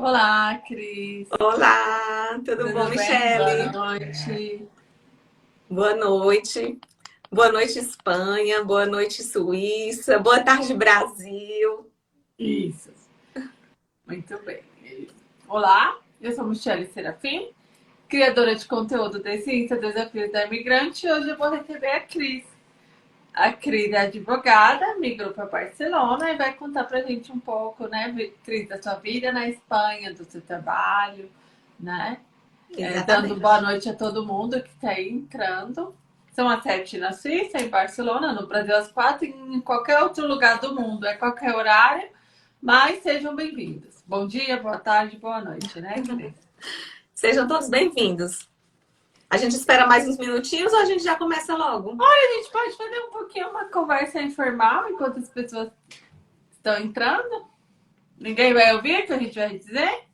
Olá, Cris. Olá, tudo, tudo bom, Michele? Boa noite. Boa noite. Boa noite, Espanha. Boa noite, Suíça. Boa tarde, Brasil. Isso. Muito bem. Olá, eu sou Michele Serafim, criadora de conteúdo de Ciência Desafios da Imigrante. Hoje eu vou receber a Cris. A Cris é advogada, migrou para Barcelona e vai contar para a gente um pouco, né, Cris, da sua vida na Espanha, do seu trabalho, né? É, dando boa noite a todo mundo que está aí entrando. São as sete na Suíça, em Barcelona, no Brasil às quatro, em qualquer outro lugar do mundo, é qualquer horário, mas sejam bem-vindos. Bom dia, boa tarde, boa noite, né, Cris? Sejam todos bem-vindos. A gente espera mais uns minutinhos ou a gente já começa logo? Olha, a gente pode fazer um pouquinho uma conversa informal enquanto as pessoas estão entrando. Ninguém vai ouvir o que a gente vai dizer?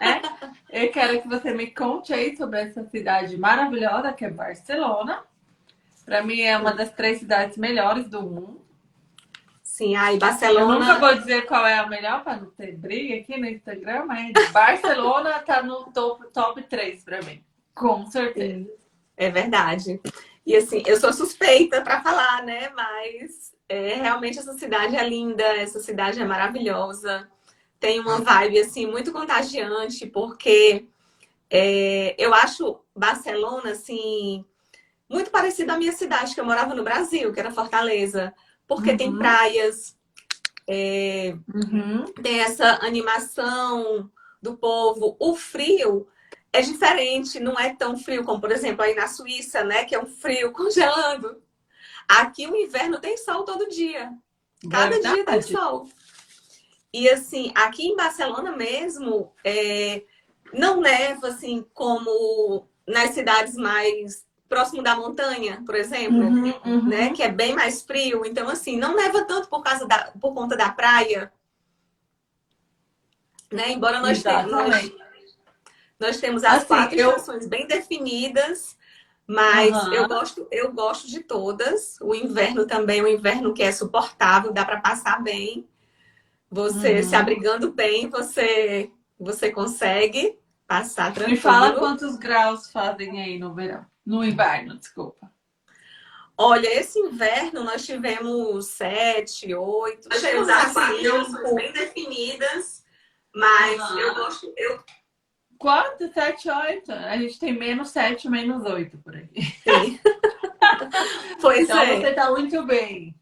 É? Eu quero que você me conte aí sobre essa cidade maravilhosa que é Barcelona. Para mim é uma das três cidades melhores do mundo. Sim, aí Barcelona. Eu nunca vou dizer qual é a melhor para não ter briga aqui no Instagram, mas Barcelona tá no top, top 3 para mim. Com certeza. É verdade. E assim, eu sou suspeita para falar, né? Mas é, realmente essa cidade é linda, essa cidade é maravilhosa. Tem uma vibe assim muito contagiante, porque é, eu acho Barcelona assim muito parecida à minha cidade que eu morava no Brasil, que era Fortaleza, porque uhum. tem praias, é, uhum. tem essa animação do povo. O frio é diferente, não é tão frio como, por exemplo, aí na Suíça, né? Que é um frio congelando. Aqui o inverno tem sol todo dia. Cada Verdade. dia tem sol. E assim, aqui em Barcelona mesmo, é, não neva assim como nas cidades mais próximo da montanha, por exemplo, uhum, uhum. né? Que é bem mais frio. Então, assim, não neva tanto por causa da, por conta da praia. Né? Embora nós tenhamos nós temos as assim, quatro eu... estações bem definidas, mas uhum. eu gosto, eu gosto de todas. O inverno também, o inverno que é suportável, dá para passar bem. Você uhum. se abrigando bem, você você consegue passar tranquilo. Me fala quantos graus fazem aí no verão, no inverno, desculpa. Olha, esse inverno nós tivemos sete, oito. Nós tivemos as quatro bem definidas, mas uhum. eu gosto, eu Quanto? 7, 8? A gente tem menos 7, menos 8 por aí. Sim. pois então é. você está muito bem.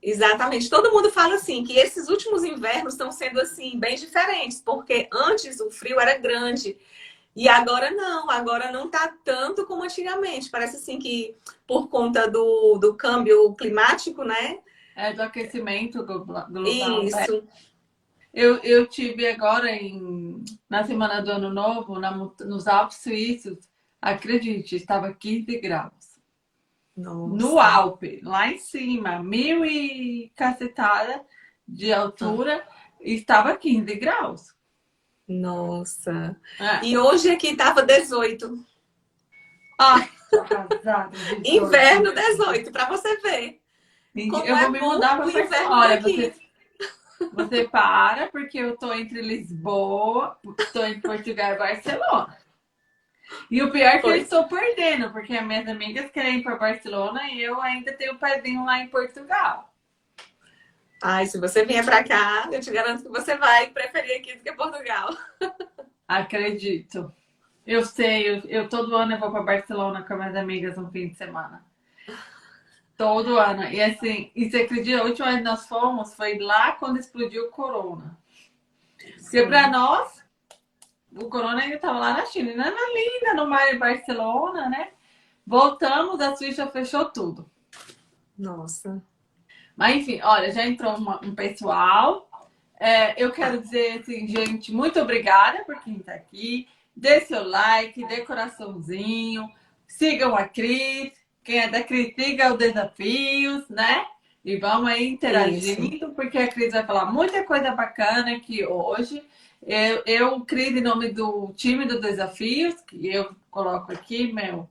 Exatamente. Todo mundo fala assim que esses últimos invernos estão sendo assim bem diferentes, porque antes o frio era grande e agora não, agora não está tanto como antigamente. Parece assim que por conta do, do câmbio climático, né? É, do aquecimento global. Isso. É. Eu, eu tive agora em, na semana do Ano Novo, na, nos Alpes Suíços, acredite, estava 15 graus. Nossa. No Alpe, lá em cima, mil e cacetada de altura, ah. estava 15 graus. Nossa. É. E hoje aqui estava 18. Ah, Inverno 18, para você ver. Como eu é vou me mudar para o inverno Olha, aqui. Você você para, porque eu tô entre Lisboa, tô em Portugal e Barcelona. E o pior é que eu estou perdendo, porque as minhas amigas querem ir para Barcelona e eu ainda tenho o pezinho lá em Portugal. Ai, se você vier para cá, eu te garanto que você vai preferir aqui do que Portugal. Acredito. Eu sei, eu, eu todo ano eu vou para Barcelona com minhas amigas no fim de semana. Todo ano. E assim, e você acredita, a última vez que nós fomos foi lá quando explodiu o corona. Porque para nós, o corona ainda estava lá na China, ainda era linda, no mar em Barcelona, né? Voltamos, a Suíça fechou tudo. Nossa. Mas enfim, olha, já entrou uma, um pessoal. É, eu quero dizer assim, gente, muito obrigada por quem está aqui. Dê seu like, dê coraçãozinho. Sigam a Cris. Quem é da Critica os Desafios, né? E vamos aí interagindo, Isso. porque a Cris vai falar muita coisa bacana aqui hoje. Eu, eu Cris, em nome do time dos desafios, que eu coloco aqui meu,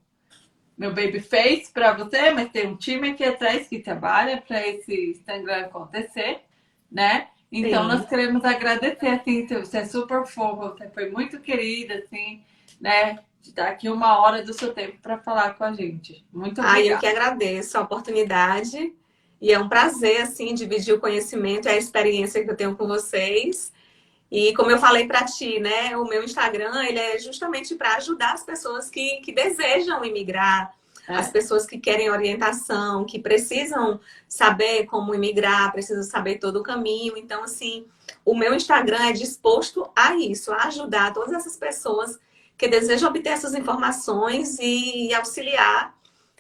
meu baby face para você, mas tem um time aqui atrás que trabalha para esse Instagram acontecer, né? Então, Sim. nós queremos agradecer, assim, você é super fofa, você foi muito querida, assim, né? De dar aqui uma hora do seu tempo para falar com a gente. Muito Ah, eu obrigada. que agradeço a oportunidade e é um prazer assim dividir o conhecimento e a experiência que eu tenho com vocês. E como eu falei para ti, né, o meu Instagram ele é justamente para ajudar as pessoas que, que desejam imigrar, É. as pessoas que querem orientação, que precisam saber como imigrar, precisam saber todo o caminho. Então, assim, o meu Instagram é disposto a isso, a ajudar todas essas pessoas que desejam obter essas informações e auxiliar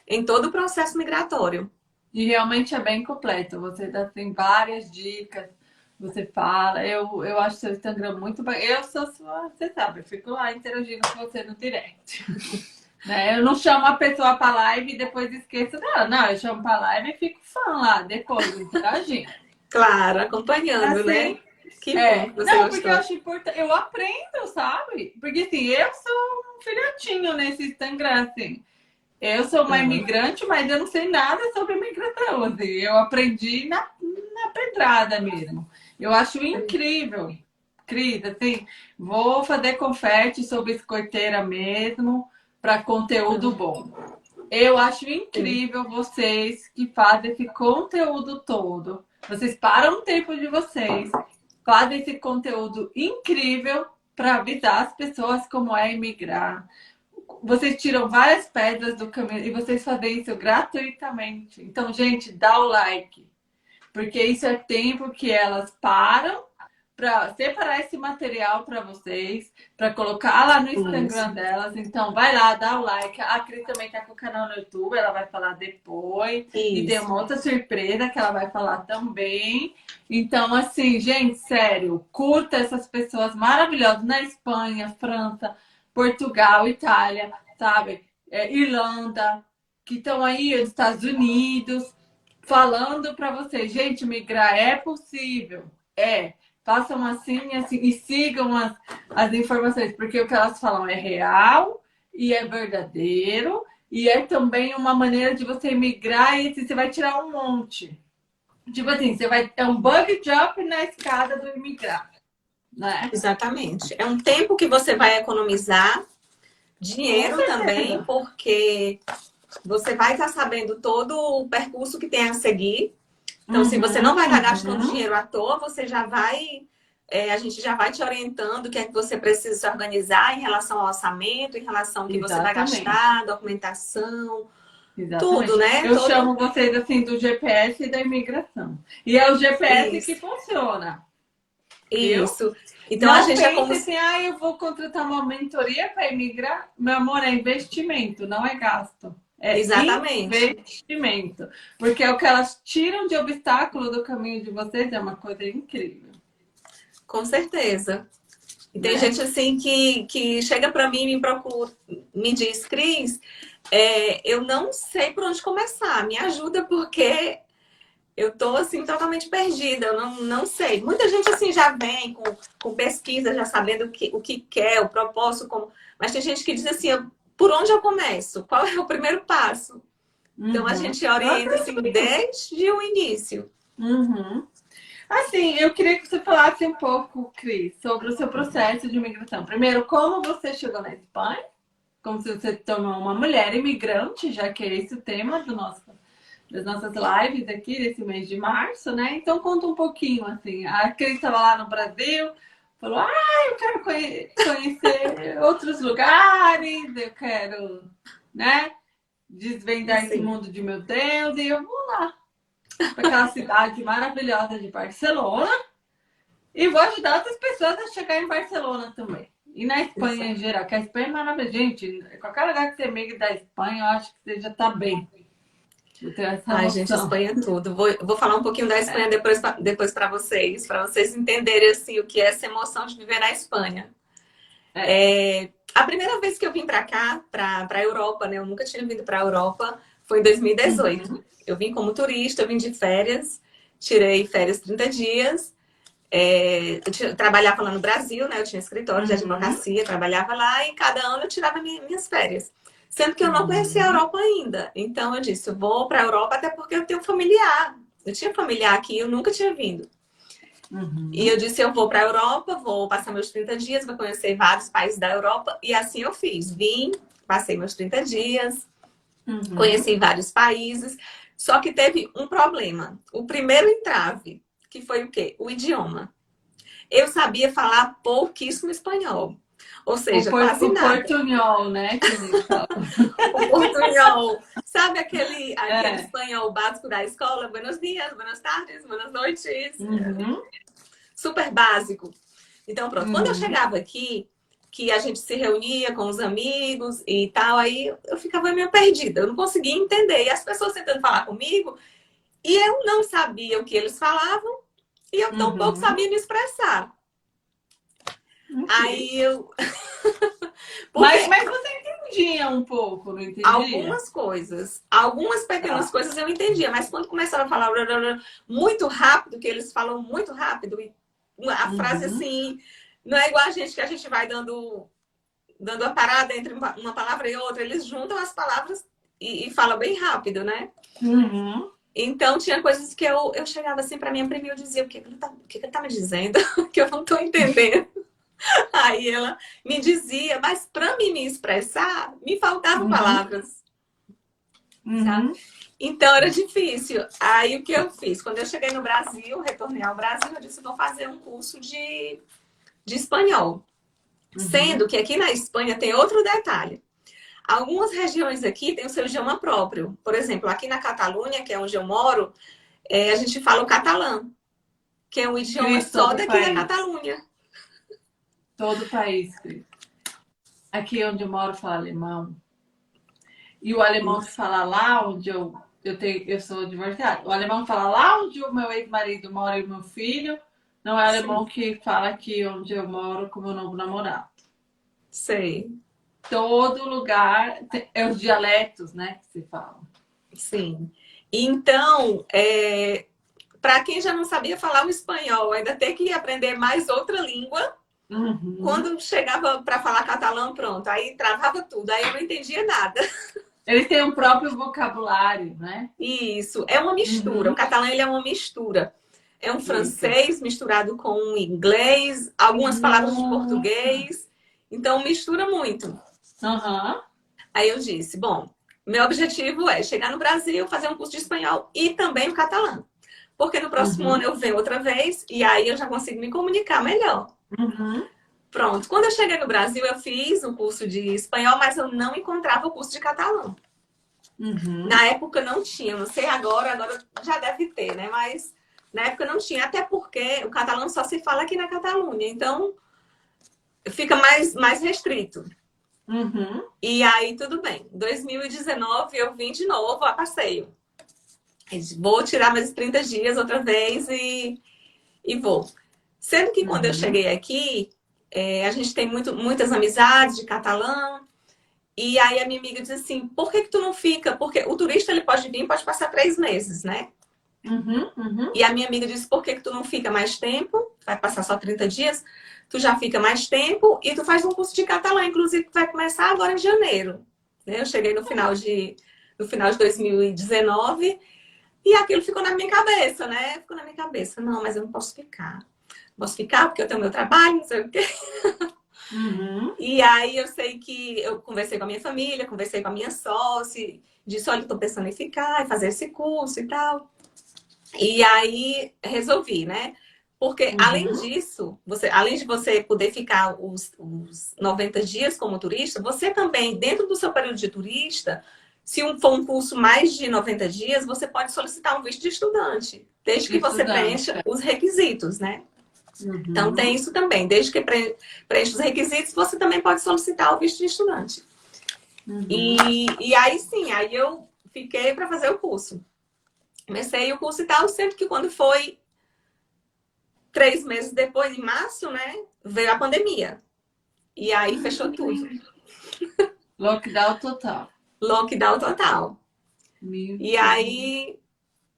em todo o processo migratório. E realmente é bem completo. Você dá assim, várias dicas, você fala. Eu, eu acho seu Instagram muito bom. Eu sou sua, você sabe, eu fico lá interagindo com você no direct. né? Eu não chamo a pessoa para live e depois esqueço dela. Não, eu chamo para live e fico fã lá depois, interagindo. Claro, acompanhando, Assim, né? Que É, bom que você não, gostou. porque eu acho importante, eu aprendo, sabe? Porque assim, eu sou um filhotinho nesse Instagram, assim. Eu sou uma Uhum. imigrante, mas eu não sei nada sobre imigração, assim. Eu aprendi na, na pedrada mesmo. Eu acho incrível, Cris, assim, vou fazer confete sobre escoteira mesmo, para conteúdo bom. Eu acho incrível vocês que fazem esse conteúdo todo. Vocês param o tempo de vocês, fazem esse conteúdo incrível para avisar as pessoas como é imigrar. Vocês tiram várias pedras do caminho e vocês fazem isso gratuitamente. Então, gente, dá o like. Porque isso é tempo que elas param para separar esse material para vocês, para colocar lá no Instagram Isso. delas. Então, vai lá, dá o like. A Cris também tá com o canal no YouTube, ela vai falar depois. E tem Isso. uma outra surpresa que ela vai falar também. Então, assim, gente, sério, curta essas pessoas maravilhosas na Espanha, França, Portugal, Itália, sabe? É, Irlanda, que estão aí nos Estados Unidos, falando para vocês, gente, migrar é possível. É. Façam assim, assim e sigam as, as informações, porque o que elas falam é real e é verdadeiro. E é também uma maneira de você migrar e você vai tirar um monte. Tipo assim, você vai é um bug jump na escada do imigrar, né? Exatamente. É um tempo que você vai economizar, dinheiro também, porque você vai estar sabendo todo o percurso que tem a seguir. Então, se você não vai estar gastando Uhum. dinheiro à toa, você já vai. é, a gente já vai te orientando o que é que você precisa se organizar em relação ao orçamento, em relação ao que você vai Exatamente. gastar, documentação, Exatamente. tudo, né? Eu Todo- chamo vocês assim do GPS e da imigração. E é o GPS Isso. que funciona. Viu? Isso. Então não a gente pense como assim, ah, eu vou contratar uma mentoria para imigrar. Meu amor, é investimento, não é gasto. É Exatamente. investimento. Porque é o que elas tiram de obstáculo do caminho de vocês é uma coisa incrível. Com certeza. E tem Né? gente assim que, que chega para mim e me procura, me diz, Cris, é, eu não sei por onde começar, me ajuda porque eu tô assim totalmente perdida, eu não, não sei. Muita gente assim já vem com, com pesquisa, já sabendo o que, o que quer, o propósito, como... mas tem gente que diz assim, eu- por onde eu começo? Qual é o primeiro passo? Então a Uhum. gente orienta assim desde o início. Uhum. Assim, eu queria que você falasse um pouco, Cris, sobre o seu processo de imigração. Primeiro, como você chegou na Espanha? Como se você tornou uma mulher imigrante, já que é esse o tema do nosso, das nossas lives aqui desse mês de março, né? Então conta um pouquinho, assim. A Cris estava lá no Brasil, falou, ah, eu quero conhe- conhecer outros lugares, eu quero, né? Desvendar esse Sim. mundo de meu Deus, e eu vou lá para aquela cidade maravilhosa de Barcelona e vou ajudar outras pessoas a chegar em Barcelona também. E na Espanha em geral, que a Espanha é maravilhosa. Gente, qualquer lugar que você migue da Espanha, eu acho que você já tá bem. Ai, noção. gente, Espanha é tudo. Vou, vou falar um pouquinho da Espanha depois, pra- depois para vocês, para vocês entenderem assim, o que é essa emoção de viver na Espanha. É, a primeira vez que eu vim para cá, para a Europa, né? Eu nunca tinha vindo para a Europa, foi em 2018. Eu vim como turista, eu vim de férias, tirei férias 30 dias. É, eu trabalhava lá no Brasil, né? Eu tinha escritório de Uhum. advocacia, trabalhava lá e cada ano eu tirava minha- minhas férias. Sendo que eu não Uhum. conhecia a Europa ainda. Então eu disse, vou para a Europa até porque eu tenho familiar. Eu tinha familiar aqui, eu nunca tinha vindo. Uhum. E eu disse, eu vou para a Europa, vou passar meus 30 dias, vou conhecer vários países da Europa. E assim eu fiz. Vim, passei meus 30 dias, uhum. conheci vários países. Só que teve um problema. O primeiro entrave, que foi o quê? O idioma. Eu sabia falar pouquíssimo espanhol. Ou seja, o quase o nada. portunhol, né? o portunhol. Sabe aquele, aquele é. espanhol básico da escola? Buenos dias, buenas tardes, buenas noites. Uhum. Super básico. Então, pronto. Uhum. Quando eu uhum. chegava aqui, que a gente se reunia com os amigos e tal, aí eu ficava meio perdida. Eu não conseguia entender. E as pessoas tentando falar comigo, e eu não sabia o que eles falavam, e eu tampouco uhum. sabia me expressar. Aí eu. Mas, mas você entendia um pouco, não entendia? Algumas coisas. Algumas pequenas ah. coisas eu entendia, mas quando começava a falar muito rápido, que eles falam muito rápido, a uhum. frase assim, não é igual a gente que a gente vai dando, dando a parada entre uma palavra e outra, eles juntam as palavras e, e falam bem rápido, né? Uhum. Então, tinha coisas que eu, eu chegava assim para minha prima e eu dizia: o que, que, ele tá, o que, que ele tá me dizendo? que eu não tô entendendo. Aí ela me dizia, mas para mim me expressar, me faltavam uhum. palavras. Uhum. Então era difícil. Aí o que eu fiz? Quando eu cheguei no Brasil, retornei ao Brasil, eu disse: vou fazer um curso de, de espanhol. Uhum. Sendo que aqui na Espanha tem outro detalhe. Algumas regiões aqui têm o seu idioma próprio. Por exemplo, aqui na Catalunha, que é onde eu moro, é, a gente fala o catalã, que é um idioma só daqui país. da Catalunha. Todo o país. Aqui onde eu moro fala alemão. E o alemão que fala lá onde eu, eu, tenho, eu sou divorciada. O alemão fala lá onde o meu ex-marido mora e o meu filho. Não é o alemão Sim. que fala aqui onde eu moro com meu novo namorado. Sei. Todo lugar é os dialetos, né, que se falam. Sim. Então, é, para quem já não sabia falar o espanhol, ainda tem que aprender mais outra língua Uhum. Quando chegava para falar catalão, pronto, aí travava tudo, aí eu não entendia nada. Eles têm um próprio vocabulário, né? Isso, é uma mistura. Uhum. O catalão ele é uma mistura. É um francês Isso. misturado com inglês, algumas uhum. palavras de português. Então mistura muito. Uhum. Aí eu disse, bom, meu objetivo é chegar no Brasil, fazer um curso de espanhol e também o catalão. Porque no próximo uhum. ano eu venho outra vez e aí eu já consigo me comunicar melhor. Uhum. Pronto. Quando eu cheguei no Brasil, eu fiz um curso de espanhol, mas eu não encontrava o curso de catalão. Uhum. Na época não tinha, não sei agora, agora já deve ter, né? Mas na época não tinha, até porque o catalão só se fala aqui na Catalunha, então fica mais, mais restrito. Uhum. E aí, tudo bem. 2019 eu vim de novo a passeio. Vou tirar mais 30 dias outra vez e, e vou. Sendo que quando uhum. eu cheguei aqui, é, a gente tem muito, muitas amizades de catalão. E aí a minha amiga disse assim, por que, que tu não fica? Porque o turista ele pode vir, pode passar três meses, né? Uhum, uhum. E a minha amiga disse, por que, que tu não fica mais tempo? Vai passar só 30 dias. Tu já fica mais tempo e tu faz um curso de catalão, inclusive que vai começar agora em janeiro. Né? Eu cheguei no final de, no final de 2019 e aquilo ficou na minha cabeça, né? Ficou na minha cabeça. Não, mas eu não posso ficar posso ficar porque eu tenho meu trabalho, não sei o quê. Uhum. E aí eu sei que eu conversei com a minha família, conversei com a minha sócia, disse, olha, estou pensando em ficar, e fazer esse curso e tal. E aí resolvi, né? Porque uhum. além disso, você, além de você poder ficar os, os 90 dias como turista, você também, dentro do seu período de turista, se um, for um curso mais de 90 dias, você pode solicitar um visto de estudante, desde que estudante. você preencha os requisitos, né? Uhum. Então tem isso também. Desde que preencha os requisitos, você também pode solicitar o visto de estudante. Uhum. E, e aí sim, aí eu fiquei para fazer o curso. Comecei o curso e tal, sempre que quando foi três meses depois, em março, né, veio a pandemia. E aí fechou tudo. Lockdown total. Lockdown total. Meu e Deus. aí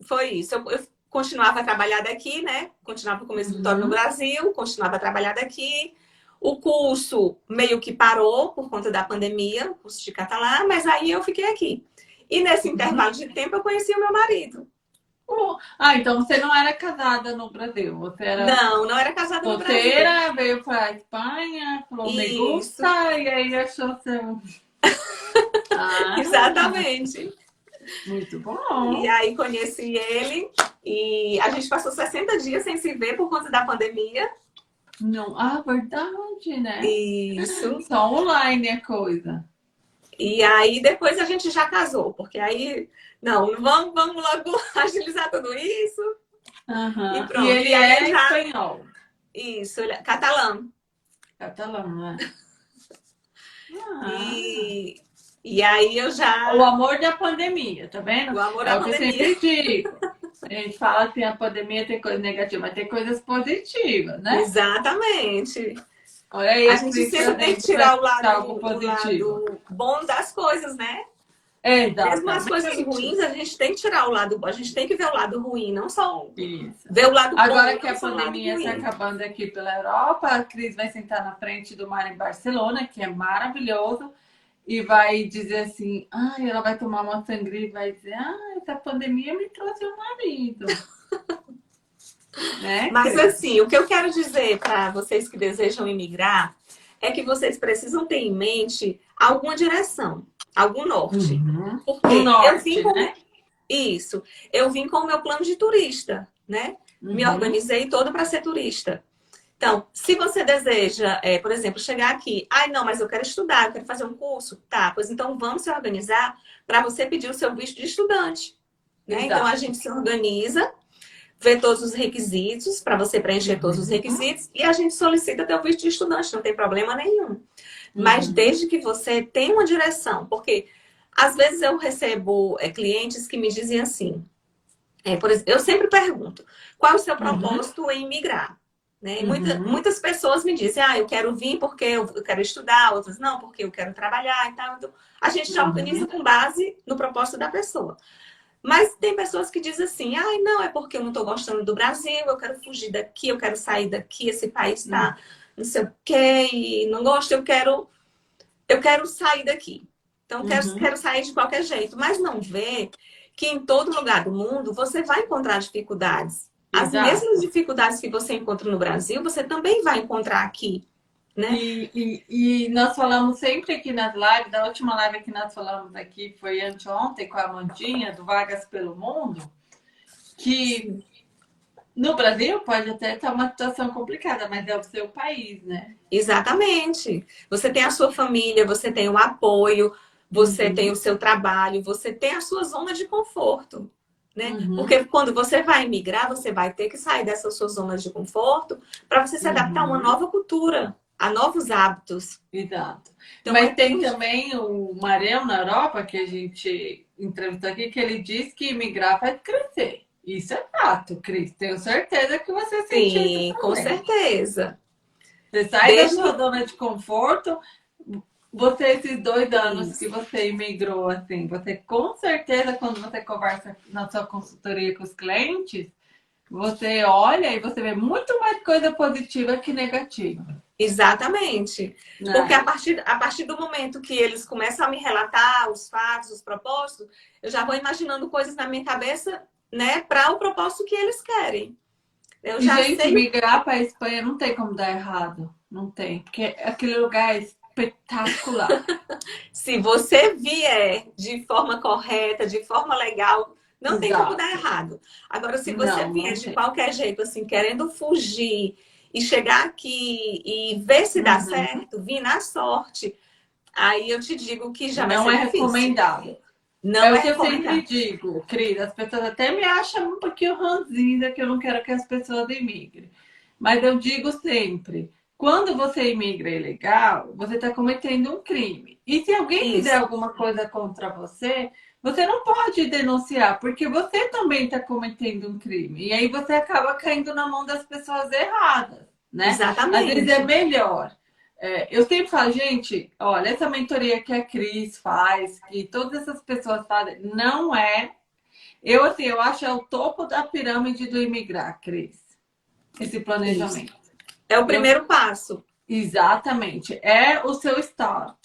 foi isso. Eu, eu continuava a trabalhar daqui, né? Continuava com o meu escritório uhum. no Brasil, continuava a trabalhar daqui. O curso meio que parou por conta da pandemia, o curso de catalã, mas aí eu fiquei aqui. E nesse uhum. intervalo de tempo eu conheci o meu marido. Ah, então você não era casada no Brasil, você era... Não, não era casada no Brasil. Solteira, veio pra Espanha, falou, me Isso. gusta, e aí achou seu... Ah, Exatamente. Muito bom. E aí conheci ele e a gente passou 60 dias sem se ver por conta da pandemia. Não, ah, verdade, né? Isso. Só online é coisa. E aí depois a gente já casou, porque aí, não, vamos, vamos logo agilizar tudo isso. Aham. E pronto. E ele E é já- espanhol. Isso, ele é catalão. Catalão, né? Ah. E, e aí eu já. O amor da pandemia, tá vendo? O amor É à o que eu pandemia. sempre digo. A gente fala assim, a pandemia tem coisas negativas, mas tem coisas positivas, né? Exatamente. Olha aí, A gente sempre tem que tirar o lado, o lado bom das coisas, né? Exatamente. Mesmo as coisas ruins, a gente tem que tirar o lado bom. A gente tem que ver o lado ruim, não só Isso. ver o lado bom. Agora que a pandemia está acabando aqui pela Europa, a Cris vai sentar na frente do mar em Barcelona, que é maravilhoso, e vai dizer assim, ai, ela vai tomar uma sangria e vai dizer, ah, essa pandemia me trouxe um marido. né? Mas assim, o que eu quero dizer para vocês que desejam imigrar é que vocês precisam ter em mente alguma direção, algum norte. Uhum. Porque O norte, eu vim com né? isso, eu vim com o meu plano de turista, né? Me Uhum. organizei todo para ser turista. Então, se você deseja, é, por exemplo, chegar aqui, ai não, mas eu quero estudar, eu quero fazer um curso, tá? Pois então vamos se organizar para você pedir o seu visto de estudante. Né? Então a gente se organiza, vê todos os requisitos para você preencher todos os Uhum. requisitos e a gente solicita teu visto de estudante, não tem problema nenhum. Mas Uhum. desde que você tenha uma direção, porque às vezes eu recebo é, clientes que me dizem assim, é, por exemplo, eu sempre pergunto, qual é o seu propósito em migrar? Né? Muita- Uhum. muitas pessoas me dizem, ah, eu quero vir porque eu quero estudar, outras não, porque eu quero trabalhar e tal. Então, a gente já Uhum. organiza com base no propósito da pessoa. Mas tem pessoas que dizem assim, ai, não, é porque eu não estou gostando do Brasil, eu quero fugir daqui, eu quero sair daqui, esse país tá não sei o quê, e não gosto, eu quero, eu quero sair daqui. Então, eu quero, Uhum. quero sair de qualquer jeito, mas não vê que em todo lugar do mundo você vai encontrar dificuldades. As Exato. mesmas dificuldades que você encontra no Brasil, você também vai encontrar aqui. né? E, e, e nós falamos sempre aqui nas lives, da última live que nós falamos aqui foi anteontem com a Amandinha, do Vagas pelo Mundo, que no Brasil pode até estar uma situação complicada, mas é o seu país, né? Exatamente. Você tem a sua família, você tem o apoio, você Uhum. tem o seu trabalho, você tem a sua zona de conforto. Né? Uhum. Porque quando você vai migrar, você vai ter que sair dessa sua zona de conforto para você se adaptar a uma Uhum. nova cultura, a novos hábitos. Exato. Então, Mas é tem também o Marão na Europa, que a gente entrevistou aqui, que ele diz que migrar faz crescer. Isso é fato, Cris. Tenho certeza que você sentiu Sim, isso com certeza. Você sai Desde- da sua zona de conforto. Você, esses dois anos Isso. que você imigrou, assim, você com certeza, quando você conversa na sua consultoria com os clientes, você olha e você vê muito mais coisa positiva que negativa. Exatamente. né? Porque a partir, a partir do momento que eles começam a me relatar os fatos, os propósitos, eu já vou imaginando coisas na minha cabeça, né, para o propósito que eles querem. Eu já gente, sei. migrar para a Espanha não tem como dar errado. Não tem. Porque aquele lugar é espetacular. Se você vier de forma correta, de forma legal, não tem Exato. como dar errado. Agora, se você Não, não vier de tem. qualquer jeito, assim, querendo fugir e chegar aqui e ver se dá Uhum. certo, vir na sorte, aí eu te digo que já não vai é difícil. recomendável. Não é é, o que eu sempre digo, Cris. As pessoas até me acham um pouquinho ranzinza que eu não quero que as pessoas imigrem. Mas eu digo sempre, quando você imigra ilegal, você está cometendo um crime. E se alguém Isso. fizer alguma coisa contra você, você não pode denunciar, porque você também está cometendo um crime. E aí você acaba caindo na mão das pessoas erradas, né? Às Exatamente. vezes é melhor. É, eu sempre falo, gente, olha, essa mentoria que a Cris faz, que todas essas pessoas fazem, não é. Eu, assim, eu acho é o topo da pirâmide do imigrar, Cris. Esse planejamento. É o primeiro passo. Exatamente. É o seu start.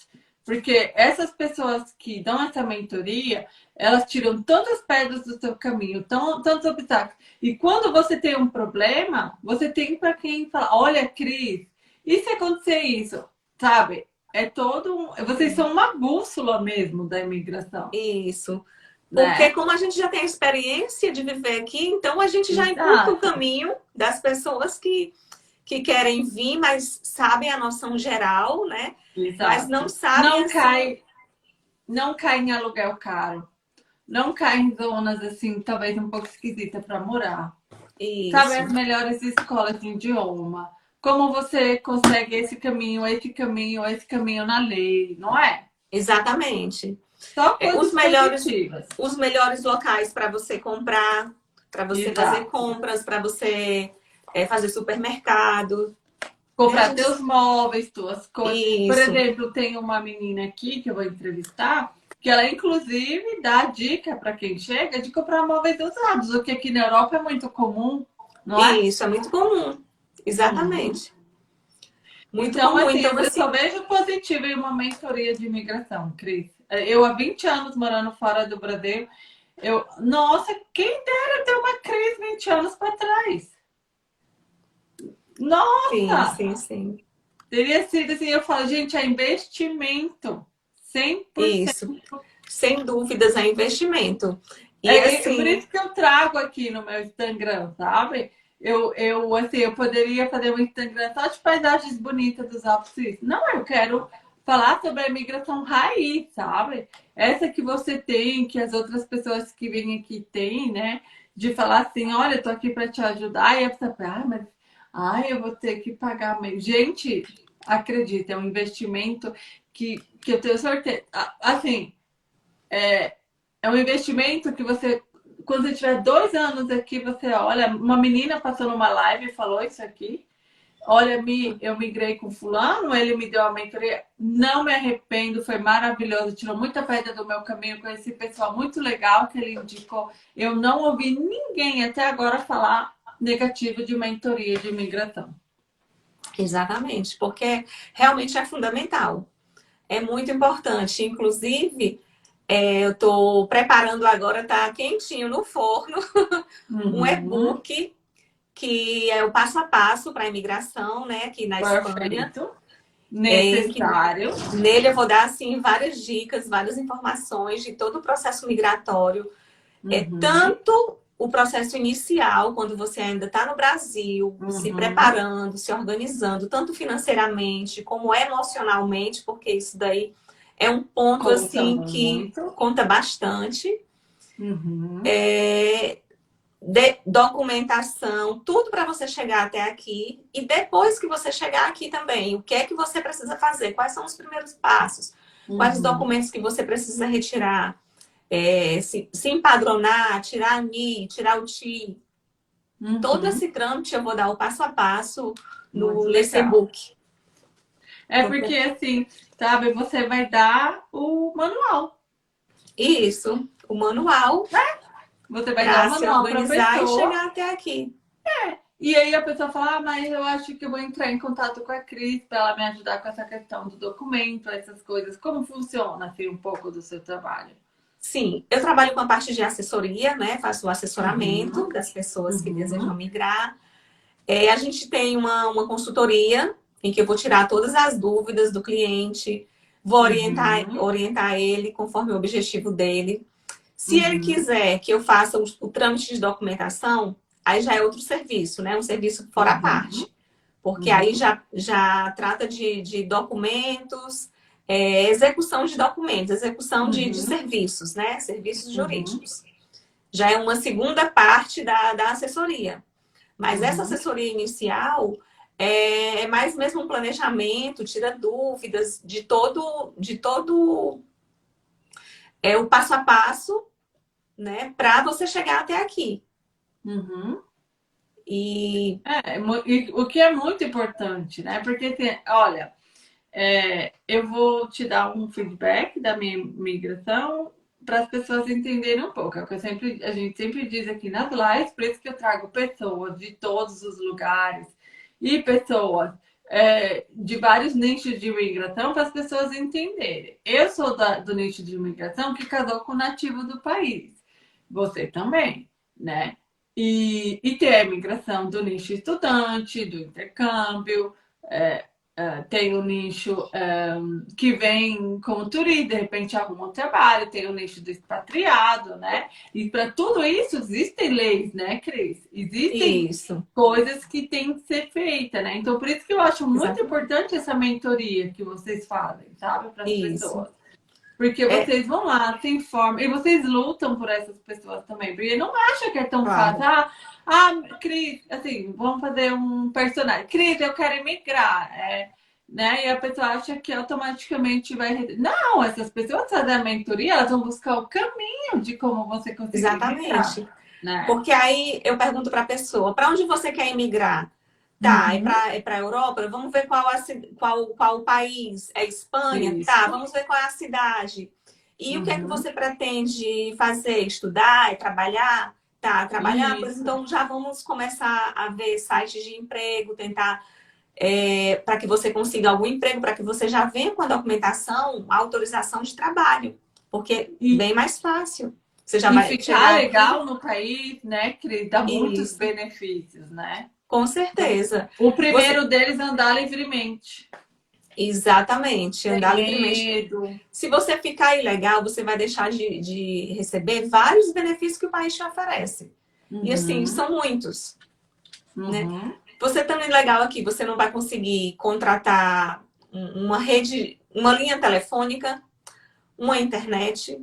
Porque essas pessoas que dão essa mentoria, elas tiram tantas pedras do seu caminho, tão, tantos obstáculos. E quando você tem um problema, você tem para quem falar: olha, Cris, e se acontecer isso? Sabe? É todo um... Vocês são uma bússola mesmo da imigração. Isso. Né? Porque como a gente já tem a experiência de viver aqui, então a gente já encurta o caminho das pessoas que, que querem vir, mas sabem a noção geral, né? Exato. Mas não sabem. Não assim... cai, não cai em aluguel caro. Não cai em zonas assim, talvez um pouco esquisita para morar. Isso. Sabe as melhores escolas de idioma. Como você consegue esse caminho, esse caminho, esse caminho na lei, não é? Exatamente. Só é, os melhores, os melhores locais para você comprar, para você Exato. fazer compras, para você é, fazer supermercado. Comprar gente... teus móveis, tuas coisas. Isso. Por exemplo, tem uma menina aqui que eu vou entrevistar, que ela inclusive dá dica para quem chega de comprar móveis usados, o que aqui na Europa é muito comum, não é? Isso, é muito comum. Exatamente. Muito então, comum. Assim, então, eu assim... só vejo positivo em uma mentoria de imigração, Cris. Eu há 20 anos morando fora do Brasil, eu, nossa, quem dera ter uma Cris 20 anos para trás. Nossa! Sim, sim, sim. Teria sido assim, eu falo, gente, é investimento. 100%. Isso. Sem dúvidas, é investimento. E é, é assim... por isso que eu trago aqui no meu Instagram, sabe? Eu, eu, assim, eu poderia fazer um Instagram só de paisagens bonitas dos Alpes Suíços. Não, eu quero falar sobre a imigração raiz, sabe? Essa que você tem, que as outras pessoas que vêm aqui têm, né? De falar assim, olha, eu tô aqui para te ajudar. E a pessoa fala, ah, mas ai, eu vou ter que pagar. Gente, acredita, é um investimento que, que eu tenho certeza. Assim, é, é um investimento que você. Quando você tiver dois anos aqui, você olha, uma menina passou numa live e falou isso aqui. Olha, me, eu migrei com fulano, ele me deu a mentoria. Não me arrependo, foi maravilhoso. Tirou muita pedra do meu caminho. Conheci pessoal muito legal que ele indicou. Eu não ouvi ninguém até agora falar negativo de mentoria de imigração. Exatamente, porque realmente é fundamental. É muito importante. Inclusive, é, eu estou preparando agora, tá quentinho no forno, uhum. um e-book que é o passo a passo para a imigração, né, aqui na Espanha. Necessário. É, que, nele eu vou dar assim várias dicas, várias informações de todo o processo migratório, é, uhum. é tanto o processo inicial, quando você ainda está no Brasil, uhum. se preparando, se organizando, tanto financeiramente como emocionalmente, porque isso daí é um ponto conta assim que conta bastante. Uhum. É, de documentação, tudo para você chegar até aqui. E depois que você chegar aqui também, o que é que você precisa fazer? Quais são os primeiros passos? Uhum. Quais os uhum. documentos que você precisa retirar? É, se, se, empadronar, tirar a NI, tirar o TI. Uhum. Todo esse trâmite eu vou dar o passo a passo no Lessebook. É porque assim, sabe, você vai dar o manual. Isso, o manual. É você vai dar uma nova organizar e chegar até aqui. É. E aí a pessoa fala, ah, mas eu acho que eu vou entrar em contato com a Cris para ela me ajudar com essa questão do documento, essas coisas. Como funciona assim, um pouco do seu trabalho? Sim, eu trabalho com a parte de assessoria, né? Faço o assessoramento uhum. das pessoas que uhum. desejam migrar. É, a gente tem uma, uma consultoria em que eu vou tirar todas as dúvidas do cliente, vou orientar, uhum. orientar ele conforme o objetivo dele. Se uhum. ele quiser que eu faça o, o, trâmite de documentação, aí já é outro serviço, né? Um serviço fora uhum. a parte. Porque uhum. aí já, já trata de, de documentos, é, execução de documentos, execução de, de uhum. serviços, né? Serviços uhum. jurídicos. Já é uma segunda parte da, da assessoria. Mas essa uhum. assessoria inicial é, é mais mesmo um planejamento, tira dúvidas de todo, de todo é o passo a passo, né, para você chegar até aqui. Uhum. E... É, e o que é muito importante, né? Porque, tem, olha, é, eu vou te dar um feedback da minha migração para as pessoas entenderem um pouco. É o que eu sempre, a gente sempre diz aqui nas lives, por isso que eu trago pessoas de todos os lugares e pessoas é, de vários nichos de imigração para as pessoas entenderem. Eu sou da, do nicho de imigração que casou com o nativo do país. Você também, né? E, e tem a imigração do nicho estudante, do intercâmbio, é, Uh, tem o um nicho um, é, que vem como turista, de repente arruma um trabalho, tem o um nicho do expatriado, né? E para tudo isso existem leis, né, Cris? Existem isso. coisas que têm que ser feitas, né? Então, por isso que eu acho muito Exato. importante essa mentoria que vocês fazem, sabe? Para as pessoas. Porque é. vocês é... vão lá, se informam, e vocês lutam por essas pessoas também, porque não acha que é tão claro. fácil. Ah, ah, Cris, assim, vamos fazer um personagem. Cris, eu quero emigrar. É, né? E a pessoa acha que automaticamente vai. Não, essas pessoas fazem a mentoria, elas vão buscar o caminho de como você conseguir. Exatamente. né? Porque aí eu pergunto para a pessoa: para onde você quer emigrar? Tá, uhum. é para a Europa? Vamos ver qual, a, qual, qual o país? É Espanha? Isso. Tá, vamos ver qual é a cidade. E uhum. o que é que uhum. você pretende fazer? Estudar? É trabalhar? Tá, trabalhar, Isso. então já vamos começar a ver sites de emprego, tentar é, para que você consiga algum emprego, para que você já venha com a documentação, a autorização de trabalho, porque e, bem mais fácil. Você já e vai ficar legal no país, né? Que dá muitos Isso. benefícios, né? Com certeza. O primeiro você... deles é andar livremente. Exatamente, andar livremente. Se você ficar ilegal, você vai deixar de, de, receber vários benefícios que o país te oferece. Uhum. E assim, uhum. são muitos. Né? Uhum. Né? Você estando ilegal aqui, você não vai conseguir contratar uma rede, uma linha telefônica, uma internet.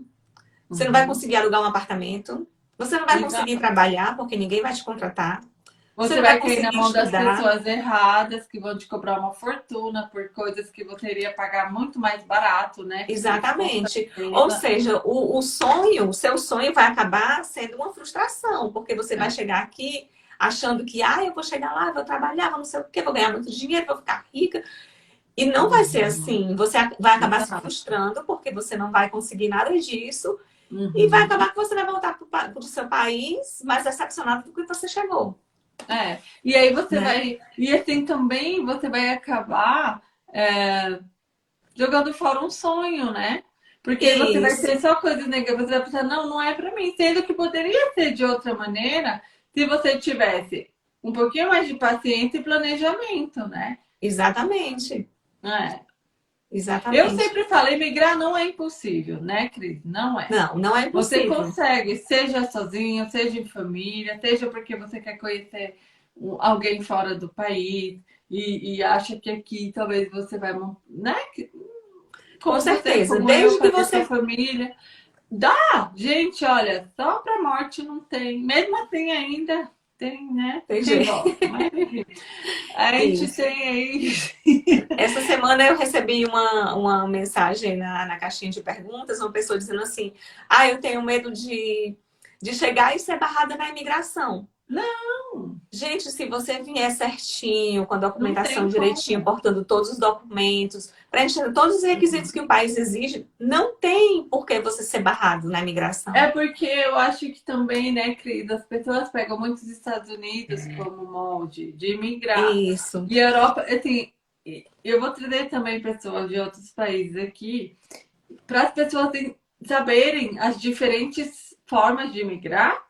Você uhum. não vai uhum. conseguir alugar um apartamento. Você não vai conseguir trabalhar, porque ninguém vai te contratar. Você, você vai cair na mão estudar. das pessoas erradas que vão te cobrar uma fortuna por coisas que você iria pagar muito mais barato, né? Exatamente. Ou seja, o, o sonho, o seu sonho vai acabar sendo uma frustração, porque você é. vai chegar aqui achando que, ah, eu vou chegar lá, vou trabalhar, vou não sei o quê, vou ganhar muito dinheiro, vou ficar rica. E não vai ser assim. Você vai acabar se frustrando porque você não vai conseguir nada disso. Uhum. E vai acabar que você vai voltar para o seu país mais decepcionado do que você chegou. É. E aí você né? vai. E assim também você vai acabar é, jogando fora um sonho, né? Porque Isso. você vai ter só coisas negativas, você vai pensar, não, não é para mim, sendo que poderia ser de outra maneira se você tivesse um pouquinho mais de paciência e planejamento, né? Exatamente. É. Exatamente. Eu sempre falei, migrar não é impossível, né, Cris? Não é. Não, não é impossível. Você consegue, seja sozinho, seja em família, seja porque você quer conhecer alguém fora do país e, e acha que aqui talvez você vai, né? Com certeza, desde que você família. Dá! Gente, olha, só pra morte não tem. Mesmo assim ainda tem, né? Tem jeito. A gente Isso. tem aí. Essa semana eu recebi uma, uma mensagem na, na caixinha de perguntas, uma pessoa dizendo assim: Ah, eu tenho medo de, de chegar e ser barrada na imigração. Não! Gente, se você vier certinho, com a documentação direitinho, como. portando todos os documentos, preenchendo todos os requisitos que o país exige, não tem por que você ser barrado na imigração. É porque eu acho que também, né, Cris, as pessoas pegam muitos Estados Unidos é. como molde de imigrar. Isso. E a Europa, assim, eu vou trazer também pessoas de outros países aqui, para as pessoas saberem as diferentes formas de imigrar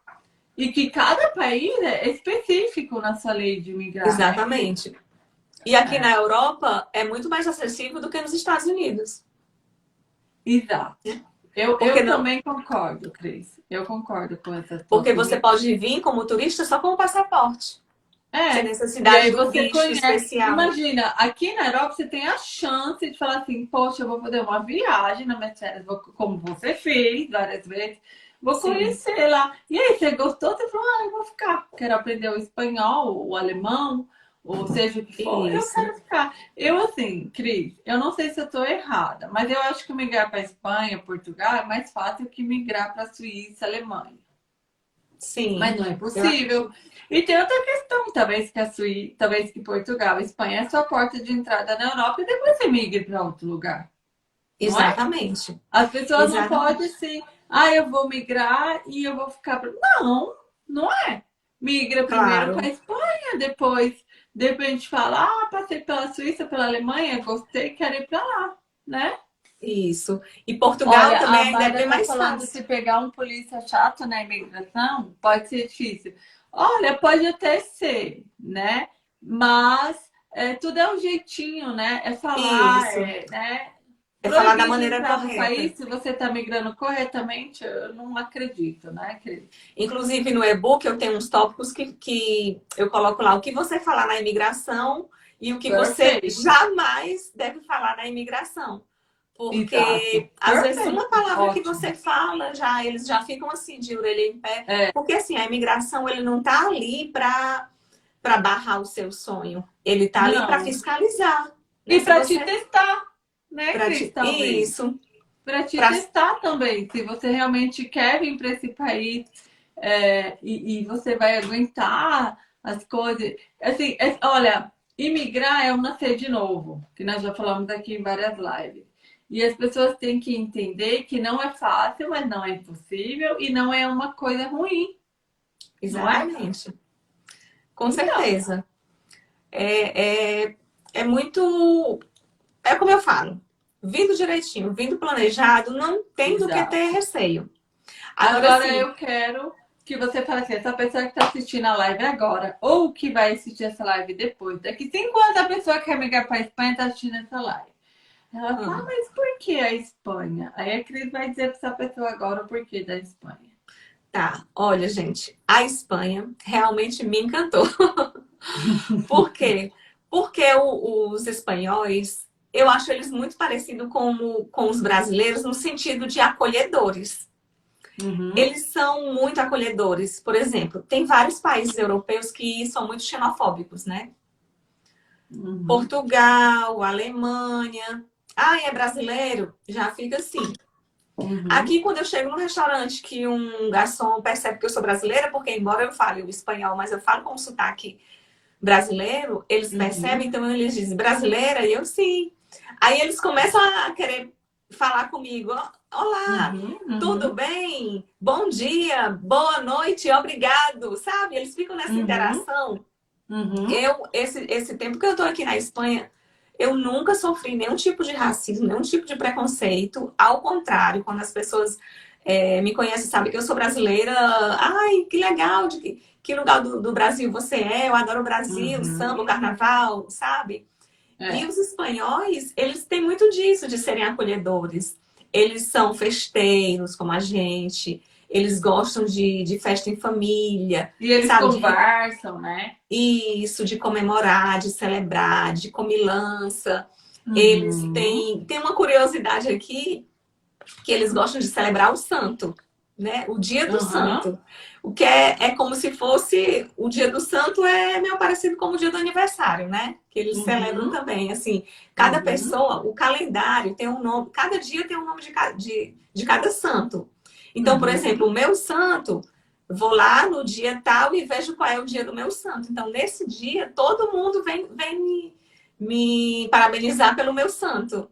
e que cada país é específico na sua lei de imigração. Exatamente. E aqui é. na Europa é muito mais acessível do que nos Estados Unidos. Exato. Eu, eu não... também concordo, Cris. Eu concordo com essa. Porque você pode vir como turista só com o passaporte. É. Sem necessidade de um você conhece, especial. Imagina, aqui na Europa você tem a chance de falar assim, poxa, eu vou fazer uma viagem na férias, como você fez várias vezes. Vou Sim. conhecer lá. E aí, você gostou? Você falou, ah, eu vou ficar. Quero aprender o espanhol, o alemão, ou seja o que for. Isso. Eu quero ficar. Eu, assim, Cris, eu não sei se eu estou errada, mas eu acho que migrar para Espanha, Portugal é mais fácil que migrar para Suíça, Alemanha. Sim. Mas não é possível. E tem outra questão, talvez que a Suíça, talvez que Portugal, Espanha é sua porta de entrada na Europa e depois você migre para outro lugar. É? Exatamente. É? As pessoas Exatamente. não podem se ah, eu vou migrar e eu vou ficar. Não, não é. Migra primeiro claro. para a Espanha, depois de repente fala, ah, passei pela Suíça, pela Alemanha, gostei, quero ir para lá, né? Isso. E Portugal Olha, também ainda é bem tá mais falando fácil. se pegar um polícia chato na imigração, pode ser difícil. Olha, pode até ser, né? Mas é, tudo é um jeitinho, né? É falar, é, né? É falar da maneira correta. país, se você está migrando corretamente, eu não acredito, né, Cris? Inclusive, no e-book eu tenho uns tópicos que, que eu coloco lá o que você falar na imigração e o que Perfeito. você jamais deve falar na imigração. Porque, Exato. às vezes, Perfeito. uma palavra que Ótimo. você fala, já eles já ficam assim, de orelha em pé. É. Porque, assim, a imigração, ele não tá ali para barrar o seu sonho. Ele tá ali para fiscalizar. E Se para você- te testar, né, pra Cris? te- Talvez. Isso. Para te Pra- testar também, se você realmente quer vir para esse país é, e, e você vai aguentar as coisas. Assim, é- olha, imigrar é um nascer de novo, que nós já falamos aqui em várias lives. E as pessoas têm que entender que não é fácil, mas não é impossível e não é uma coisa ruim. Exatamente. Com Então. certeza. É, é, é muito. É como eu falo. Vindo direitinho, vindo planejado, não tem do que ter receio. Agora, Agora, sim, eu quero que você fale assim, essa pessoa que está assistindo a live agora, ou que vai assistir essa live depois, daqui cinco anos a pessoa que quer migrar para a Espanha está assistindo essa live. Ela fala. "Ah, mas por que a Espanha? Aí a Cris vai dizer para essa pessoa agora o porquê da Espanha. Tá, olha, gente, a Espanha realmente me encantou. Por quê? Porque os espanhóis, eu acho eles muito parecidos com, com os brasileiros no sentido de acolhedores. Uhum. Eles são muito acolhedores. Por exemplo, tem vários países europeus que são muito xenofóbicos, né? Uhum. Portugal, Alemanha. Ah, é brasileiro? Já fica assim. Uhum. Aqui, quando eu chego no restaurante que um garçom percebe que eu sou brasileira, porque embora eu fale o espanhol, mas eu falo com sotaque brasileiro, eles Uhum. percebem, então eles dizem brasileira, e eu sim. Aí eles começam a querer falar comigo. Olá, Uhum, uhum. tudo bem? Bom dia, boa noite, obrigado, sabe? Eles ficam nessa Uhum. interação. Uhum. Eu, esse, esse tempo que eu tô aqui na Espanha, eu nunca sofri nenhum tipo de racismo, nenhum tipo de preconceito. Ao contrário, quando as pessoas é, me conhecem, sabem que eu sou brasileira, ai, que legal, de que, que lugar do, do Brasil você é? Eu adoro o Brasil, Uhum. samba, o carnaval, sabe? É. E os espanhóis, eles têm muito disso, de serem acolhedores. Eles são festeiros, como a gente. Eles gostam de, de festa em família. E eles Sabe, conversam, né? Isso, de comemorar, de celebrar, de comilança. Eles Uhum. têm, tem uma curiosidade aqui que eles gostam de celebrar o santo, né? O dia do Uhum. santo. O que é, é como se fosse o dia do santo é meio parecido com o dia do aniversário, né? Que eles Uhum. celebram também, assim. Cada Uhum. pessoa, o calendário tem um nome, cada dia tem um nome de, de, de cada santo. Então, por Uhum. exemplo, o meu santo, vou lá no dia tal e vejo qual é o dia do meu santo. Então, nesse dia, todo mundo vem, vem me, me parabenizar pelo meu santo.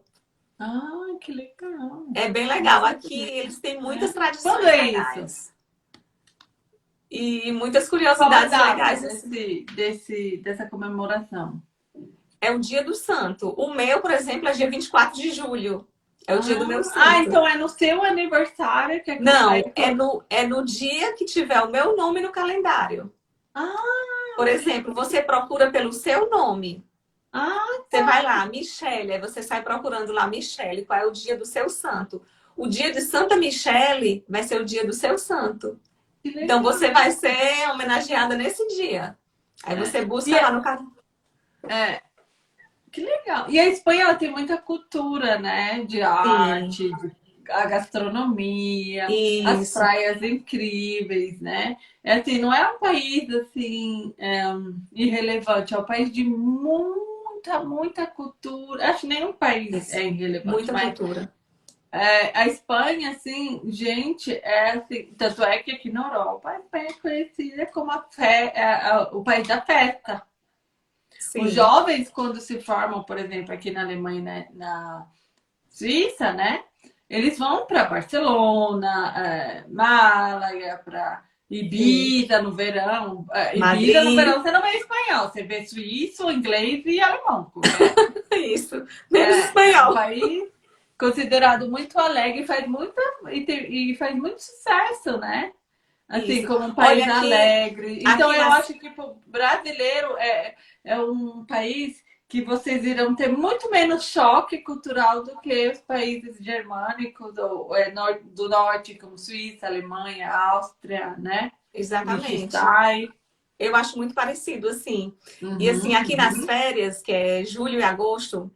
Ah, que legal. É bem legal. Aqui eles têm muitas tradições Quando é legais. E muitas curiosidades data legais. assim. desse, desse, dessa comemoração? É o dia do santo. O meu, por exemplo, é dia 24 de julho. É o dia do meu santo. Ah, então é no seu aniversário que é que Não, é no, é no dia que tiver o meu nome no calendário. Ah. Por exemplo, você procura pelo seu nome. Ah, Você vai lá, Michele, aí você sai procurando lá, Michele, qual é o dia do seu santo. O dia de Santa Michele vai ser o dia do seu santo. Então você vai ser homenageada nesse dia. Aí você busca E é- lá no calendário. É. Que legal. E a Espanha ela tem muita cultura, né? De arte, de, a gastronomia, as Isso. praias incríveis, né? É assim, não é um país assim é, irrelevante, é um país de muita, muita cultura. Acho que nenhum país Isso. é irrelevante, Muita mas cultura. É, a Espanha, assim, gente, é assim, tanto é que aqui na Europa a Espanha é conhecida como a fe- é, a- o país da festa. Sim. Os jovens, quando se formam, por exemplo, aqui na Alemanha e na, Suíça, né? Eles vão para Barcelona, é, Málaga, para Ibiza no verão. É, Ibiza no verão você não vê espanhol, você vê suíço, inglês e alemão. Né? Isso, menos é, espanhol. Um país considerado muito alegre faz muita, e, e faz muito sucesso, né? Assim, Isso. como um país aqui, alegre. Então, eu nas... acho que o brasileiro é, é um país que vocês irão ter muito menos choque cultural do que os países germânicos do, é, do norte, como Suíça, Alemanha, Áustria, né? Exatamente. Eu acho muito parecido, assim. Uhum, e assim, aqui uhum. nas férias, que é julho e agosto,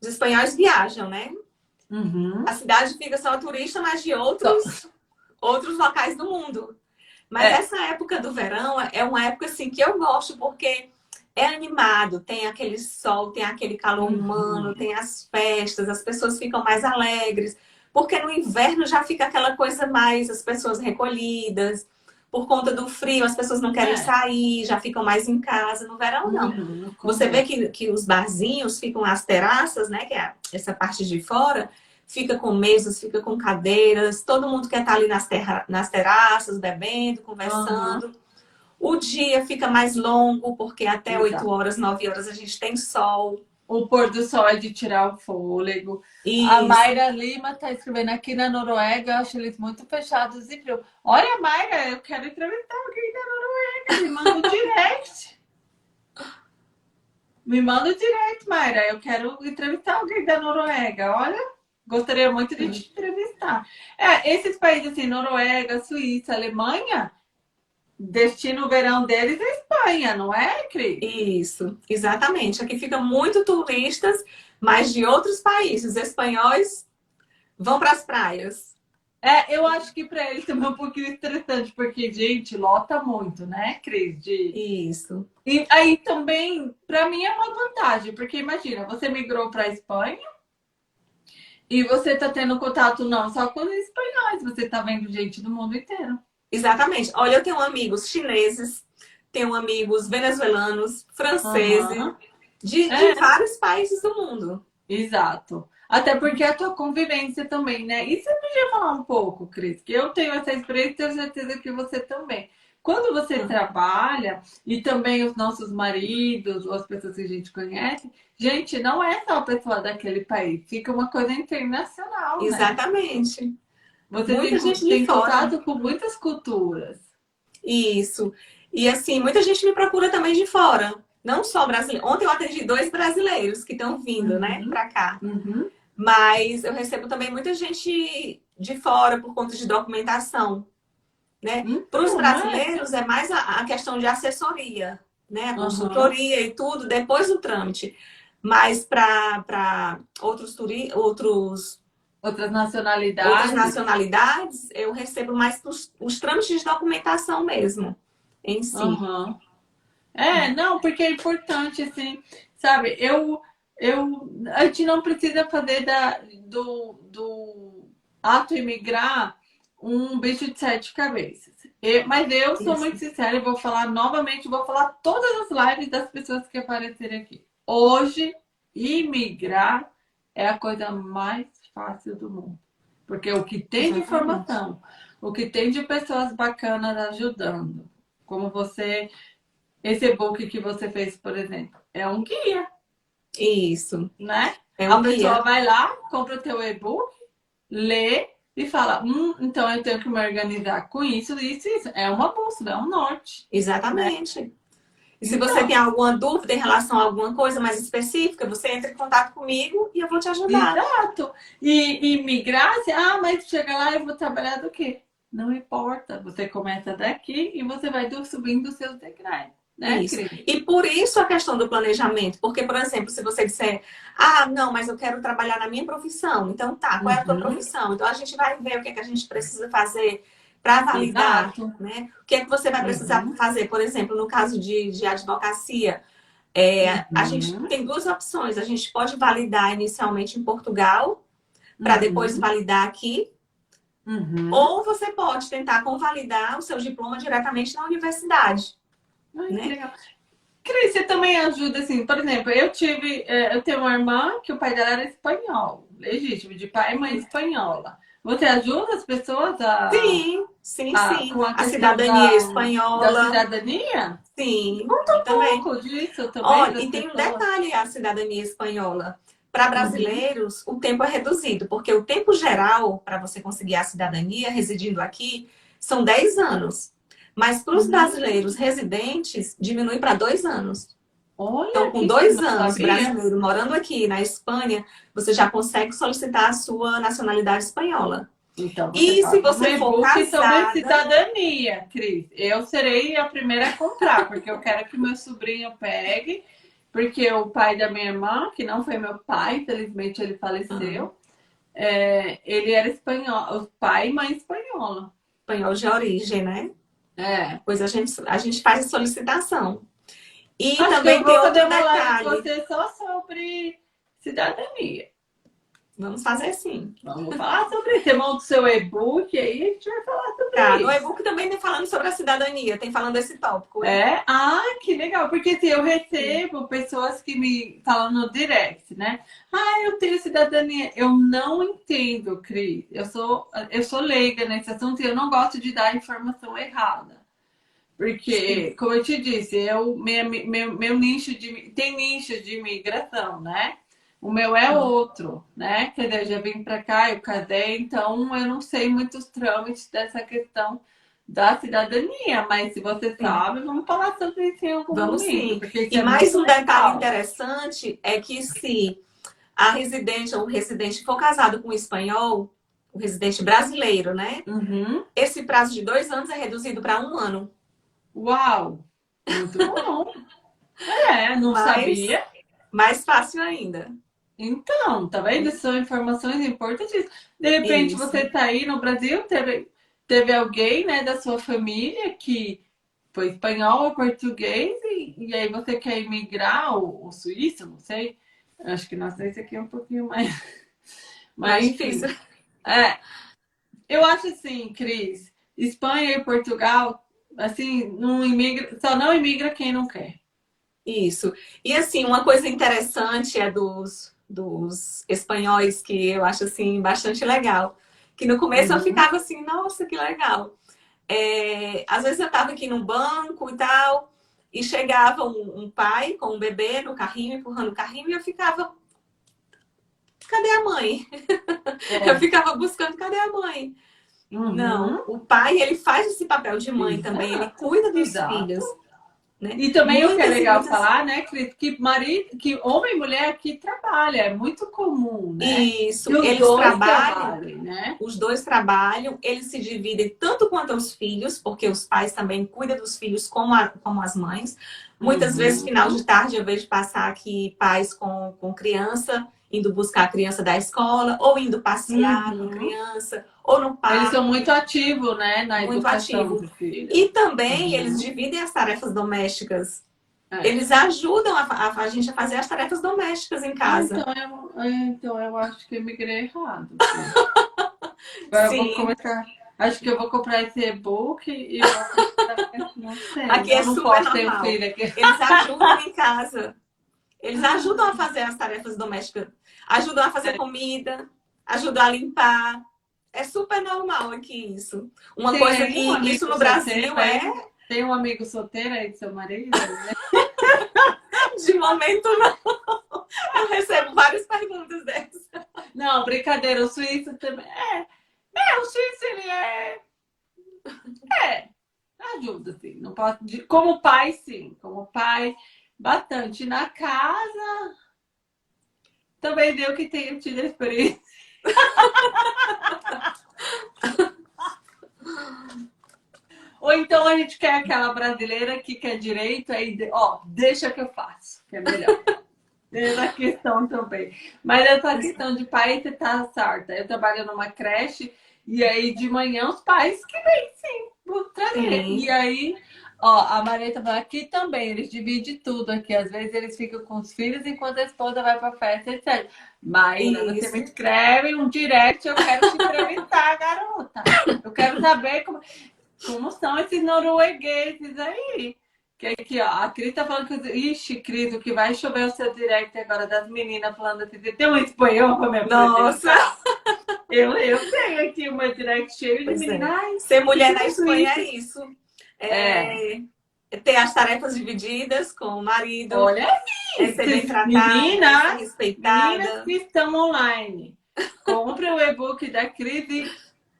os espanhóis viajam, né? Uhum. A cidade fica só turista, mas de outros, outros locais do mundo. Mas é. essa época do verão é uma época assim que eu gosto, porque é animado, tem aquele sol, tem aquele calor uhum. humano, tem as festas, as pessoas ficam mais alegres. Porque no inverno já fica aquela coisa mais, as pessoas recolhidas. Por conta do frio, as pessoas não querem é. sair, já ficam mais em casa. No verão, não. Uhum, Você vê que, que os barzinhos ficam as terraças, né? Que é essa parte de fora, fica com mesas, fica com cadeiras. Todo mundo quer estar ali nas, terra, nas terraças, bebendo, conversando. Uhum. O dia fica mais longo, porque até Exato. 8 horas, 9 horas a gente tem sol. O pôr do sol é de tirar o fôlego. Isso. A Mayra Lima está escrevendo aqui na Noruega, eu acho eles muito fechados e frio. Olha, Mayra, eu quero entrevistar alguém da Noruega. Me manda um direct. Me manda um direct, Mayra. Eu quero entrevistar alguém da Noruega. Olha, gostaria muito de te entrevistar. É, esses países assim, Noruega, Suíça, Alemanha destino verão deles é Espanha, não é, Cris? Isso, exatamente. Aqui fica muito turistas, mas de outros países. Os espanhóis vão para as praias. É, eu acho que para eles também é um pouquinho estressante, porque, gente, lota muito, né, Cris? De... Isso. E aí também, para mim, é uma vantagem, porque imagina, você migrou para a Espanha e você tá tendo contato não só com os espanhóis, você tá vendo gente do mundo inteiro. Exatamente. Olha, eu tenho amigos chineses, tenho amigos venezuelanos, franceses, uhum. de, de é. vários países do mundo. Exato. Até porque a tua convivência também, né? E você podia falar um pouco, Cris, que eu tenho essa experiência e tenho certeza que você também. Quando você uhum. trabalha, e também os nossos maridos, ou as pessoas que a gente conhece, gente, não é só a pessoa daquele país, fica uma coisa internacional. Né? Exatamente. Né? Você muita tem, gente tem contato com muitas culturas. Isso. E assim, muita gente me procura também de fora. Não só brasileiro. Ontem eu atendi dois brasileiros que estão vindo, né, uhum. né, para cá. Uhum. Mas eu recebo também muita gente de fora por conta de documentação. Né? Uhum. Para os brasileiros é mais a, a, questão de assessoria, né? A consultoria e tudo depois do trâmite. Mas para outros, turi outros Outras nacionalidades. Outras nacionalidades, eu recebo mais os, os trâmites de documentação mesmo, em si. Uhum. É, não, porque é importante, assim, sabe? Eu, eu, a gente não precisa fazer da, do, do ato imigrar um bicho de sete cabeças. Eu, mas eu sou Isso. muito sincera e vou falar novamente, vou falar todas as lives das pessoas que aparecerem aqui. Hoje, imigrar é a coisa mais fácil do mundo. Porque o que tem de informação, o que tem de pessoas bacanas ajudando, como você, esse e-book que você fez, por exemplo, é um guia. Isso. Né? É um a guia. pessoa vai lá, compra o teu e-book, lê e fala, hum, então eu tenho que me organizar com isso, isso, isso. É uma bússola, é um norte. Exatamente. Né? E se então, você tem alguma dúvida em relação a alguma coisa mais específica, você entra em contato comigo e eu vou te ajudar. Exato. E, e migrar, ah, mas chega lá eu vou trabalhar do quê? Não importa. Você começa daqui e você vai subindo os seus degraus. Né, isso. E por isso a questão do planejamento. Porque, por exemplo, se você disser, ah, não, mas eu quero trabalhar na minha profissão. Então, tá, qual é a tua uhum. profissão? Então, a gente vai ver o que, é que a gente precisa fazer para validar, Exato. né? O que é que você vai precisar uhum. fazer? Por exemplo, no caso de, de advocacia, é, uhum. a gente tem duas opções. A gente pode validar inicialmente em Portugal, para uhum. depois validar aqui. Uhum. Ou você pode tentar convalidar o seu diploma diretamente na universidade. Ai, né? legal. Cris, você também ajuda, assim, por exemplo, eu tive, é, eu tenho uma irmã que o pai dela era espanhol, legítimo, de pai e mãe espanhola. Você ajuda as pessoas a. Sim, sim, a, sim. com a A cidadania da- espanhola. Da cidadania? Sim, Conta um também. pouco disso também. Olha, e tem um pessoas. detalhe a cidadania espanhola. Para brasileiros, o tempo é reduzido, porque o tempo geral para você conseguir a cidadania residindo aqui são 10 anos. Mas para os Uhum. brasileiros residentes, diminui para dois anos. Olha, Então, com dois anos brasileiro morando aqui na Espanha, você já consegue solicitar a sua nacionalidade espanhola. Então, E se um você for e-book sobre casada- cidadania, Cris. Eu serei a primeira a comprar, porque eu quero que meu sobrinho pegue, porque o pai da minha irmã, que não foi meu pai, infelizmente ele faleceu, é, ele era espanhol, o pai e mãe espanhola. Espanhol de origem, né? É. Pois a gente, a gente faz a solicitação. E Acho também que eu tem vou outro live com detalhe. você só sobre cidadania. Vamos fazer sim. Vamos falar sobre isso. Você monta o seu e-book aí, a gente vai falar sobre Tá, isso. no e-book também tem falando sobre a cidadania, tem falando desse tópico. É? Ah, que legal. Porque assim, eu recebo pessoas que me falam no direct, né? Ah, eu tenho cidadania. Eu não entendo, Cris. Eu sou, eu sou leiga nesse assunto e eu não gosto de dar informação errada. Porque, como eu te disse, eu, minha- meu, meu nicho de. Tem nichos de imigração, né? O meu é Hum. outro, né? Quer dizer, eu já vim pra cá, eu casei, então eu não sei muitos trâmites dessa questão da cidadania, mas se você sabe, vamos falar sobre isso em algum Vamos momento. sim. E é mais um muito detalhe legal. interessante é que se a residente ou o residente for casado com um espanhol, o residente brasileiro, né? Uhum. Esse prazo de dois anos é reduzido para um ano. Uau! Muito bom! É, não Mas- sabia. Mais fácil ainda. Então, tá vendo? São informações importantes. De repente, Isso. você tá aí no Brasil, teve, teve alguém, né, da sua família que foi espanhol ou português, e, e aí você quer imigrar, ou, ou suíço, não sei. Acho que nossa, esse aqui é um pouquinho mais. Mais enfim. difícil. É. Eu acho assim, Cris, Espanha e Portugal, assim, não imigra, só não imigra quem não quer. Isso. E assim, uma coisa interessante é dos, dos espanhóis que eu acho assim bastante legal. Que no começo eu Uhum. ficava assim, nossa, que legal. É, às vezes eu estava aqui no banco e tal, e chegava um, um pai com um bebê no carrinho, empurrando o carrinho, e eu ficava, cadê a mãe? Eu ficava buscando, cadê a mãe? Uhum. Não, o pai, ele faz esse papel de mãe Exato. também, ele cuida dos Exato. filhos. Né? E também o que é legal muitas- falar, né, Cris, que marido, que homem e mulher aqui trabalha, é muito comum, né? Isso, eles trabalham, trabalhem, né? os dois trabalham, eles se dividem tanto quanto os filhos, porque os pais também cuidam dos filhos como, a- como as mães. Muitas Uhum. vezes, final de tarde, eu vejo passar aqui pais com, com criança, indo buscar a criança da escola, ou indo passear Uhum. com criança, ou no parque. Eles são muito ativos, né, na Muito educação ativos. E também Uhum. eles dividem as tarefas domésticas. É. Eles ajudam a, a- a gente a fazer as tarefas domésticas em casa. Então eu, é, então eu acho que eu migrei errado. Agora eu Sim. vou começar. Acho que eu vou comprar esse e-book e eu. Não sei. Aqui eu é não super um normal. aqui. Eles ajudam em casa. Eles ajudam a fazer as tarefas domésticas. Ajudam a fazer comida, ajudam a limpar. É super normal aqui isso. Uma Tem coisa que um isso no solteiro, Brasil né? é Tem um amigo solteiro aí do seu marido? Né? de momento não. Eu recebo várias perguntas dessas. Não, brincadeira, o suíço também. É, é o suíço ele é. É, ajuda, sim. Não posso... Como pai, sim. Como pai, bastante. Na casa, também deu que tenho tido a experiência. Ou então a gente quer aquela brasileira que quer direito, aí, ó, deixa que eu faço, que é melhor. Essa questão também. Mas essa questão de pai, você tá certa. Eu trabalho numa creche e aí de manhã os pais que vêm, sim, vou trazer. Sim. E aí, ó, a Mareta fala aqui também, eles dividem tudo aqui. Às vezes eles ficam com os filhos enquanto a esposa vai pra festa, etc. Mas você me escreve um direct, eu quero te entrevistar, garota. Eu quero saber como, como são esses noruegueses aí. Que aqui, ó, a Cris tá falando que. Ixi, Cris, o que vai chover o seu direct agora das meninas falando assim. Tem um espanhol pra me? Nossa! Eu, eu tenho aqui uma direct cheio de Pois é. meninas. Ser mulher na Espanha é isso. É, é ter as tarefas divididas com o marido, Olha, é ser bem tratada, meninas, respeitada. meninas que estão online, compre o e-book da Cris e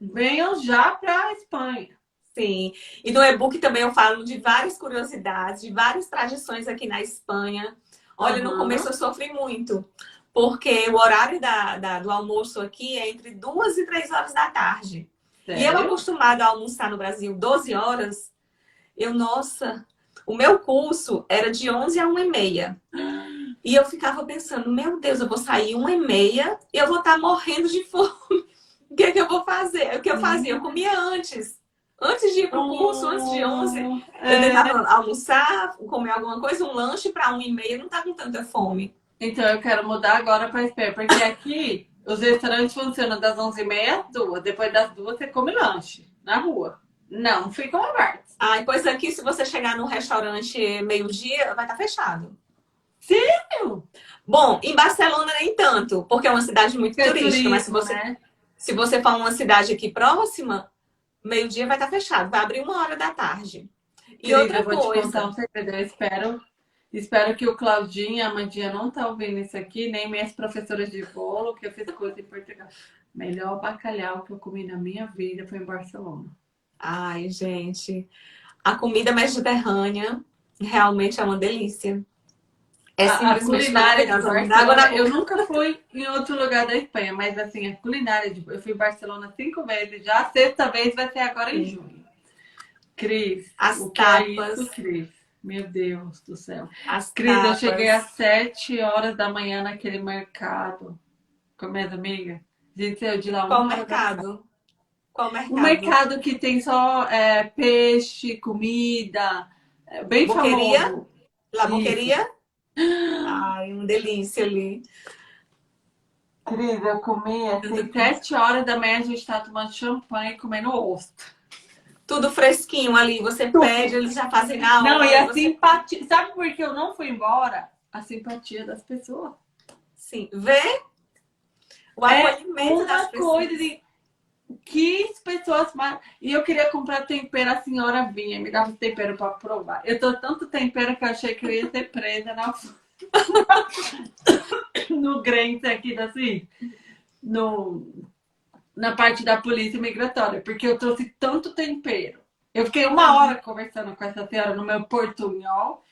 venham já para a Espanha. Sim. E no e-book também eu falo de várias curiosidades, de várias tradições aqui na Espanha. Olha, no Aham. começo eu sofri muito, porque o horário da, da- do almoço aqui é entre duas e três horas da tarde. E eu Sério? acostumada a almoçar no Brasil 12 horas, eu, nossa, o meu curso era de 11 a 1 e meia. E eu ficava pensando, meu Deus, eu vou sair 1 e meia e eu vou estar morrendo de fome. O que é que eu vou fazer? O que eu fazia? Eu comia antes. Antes de ir pro curso, antes de 11, eu É. tentava almoçar, comer alguma coisa, um lanche para 1 e meia, não tá com tanta fome. Então eu quero mudar agora para Espanha, porque aqui os restaurantes funcionam das 11h30 às 2 Depois das 2 você come lanche na rua. Não ficam abertos. Ah, e pois aqui, se você chegar num restaurante meio-dia, vai estar fechado. Sério? Bom, em Barcelona nem tanto, porque é uma cidade muito É turística, mas se turismo, você, né? se você for uma cidade aqui próxima, meio-dia vai estar fechado, vai abrir uma hora da tarde. E Querida, outra eu vou te contar coisa, um segredo. Eu espero, espero que o Claudinho e a Amandinha não tá ouvindo isso aqui, nem minhas professoras de bolo, que eu fiz coisa em Portugal. Melhor bacalhau que eu comi na minha vida foi em Barcelona. Ai, gente, a comida mediterrânea realmente é uma delícia. É A- a, simplesmente culinária de Barcelona, na eu nunca fui em outro lugar da Espanha, mas assim, a culinária de, eu fui em Barcelona cinco vezes já, a sexta vez vai ser agora em Sim. junho. Cris, As o que é tapas. isso, Cris? Meu Deus do céu. As Cris, eu tapas. cheguei às sete horas da manhã naquele mercado com minhas amigas. A gente saiu de lá Qual mercado? Qual mercado? Um mercado que tem só é, peixe, comida, é bem Boqueria? famoso. La. Boqueria? Ai, uma delícia ali. Cris, eu comi assim, sete horas da manhã a gente tá tomando champanhe e comendo ostra. Tudo fresquinho ali, você pede, eles já fazem na hora. Não, e a você- simpatia. Sabe por que eu não fui embora? A simpatia das pessoas. Sim, vê o É acolhimento das pessoas. coisa de que pessoas mais. E eu queria comprar tempero, a senhora vinha, me dava tempero pra provar. Eu tô tanto tempero que eu achei que eu ia ser presa na... no Grant aqui da assim, no na parte da polícia migratória, porque eu trouxe tanto tempero. Eu fiquei uma hora conversando com essa senhora no meu portunhol.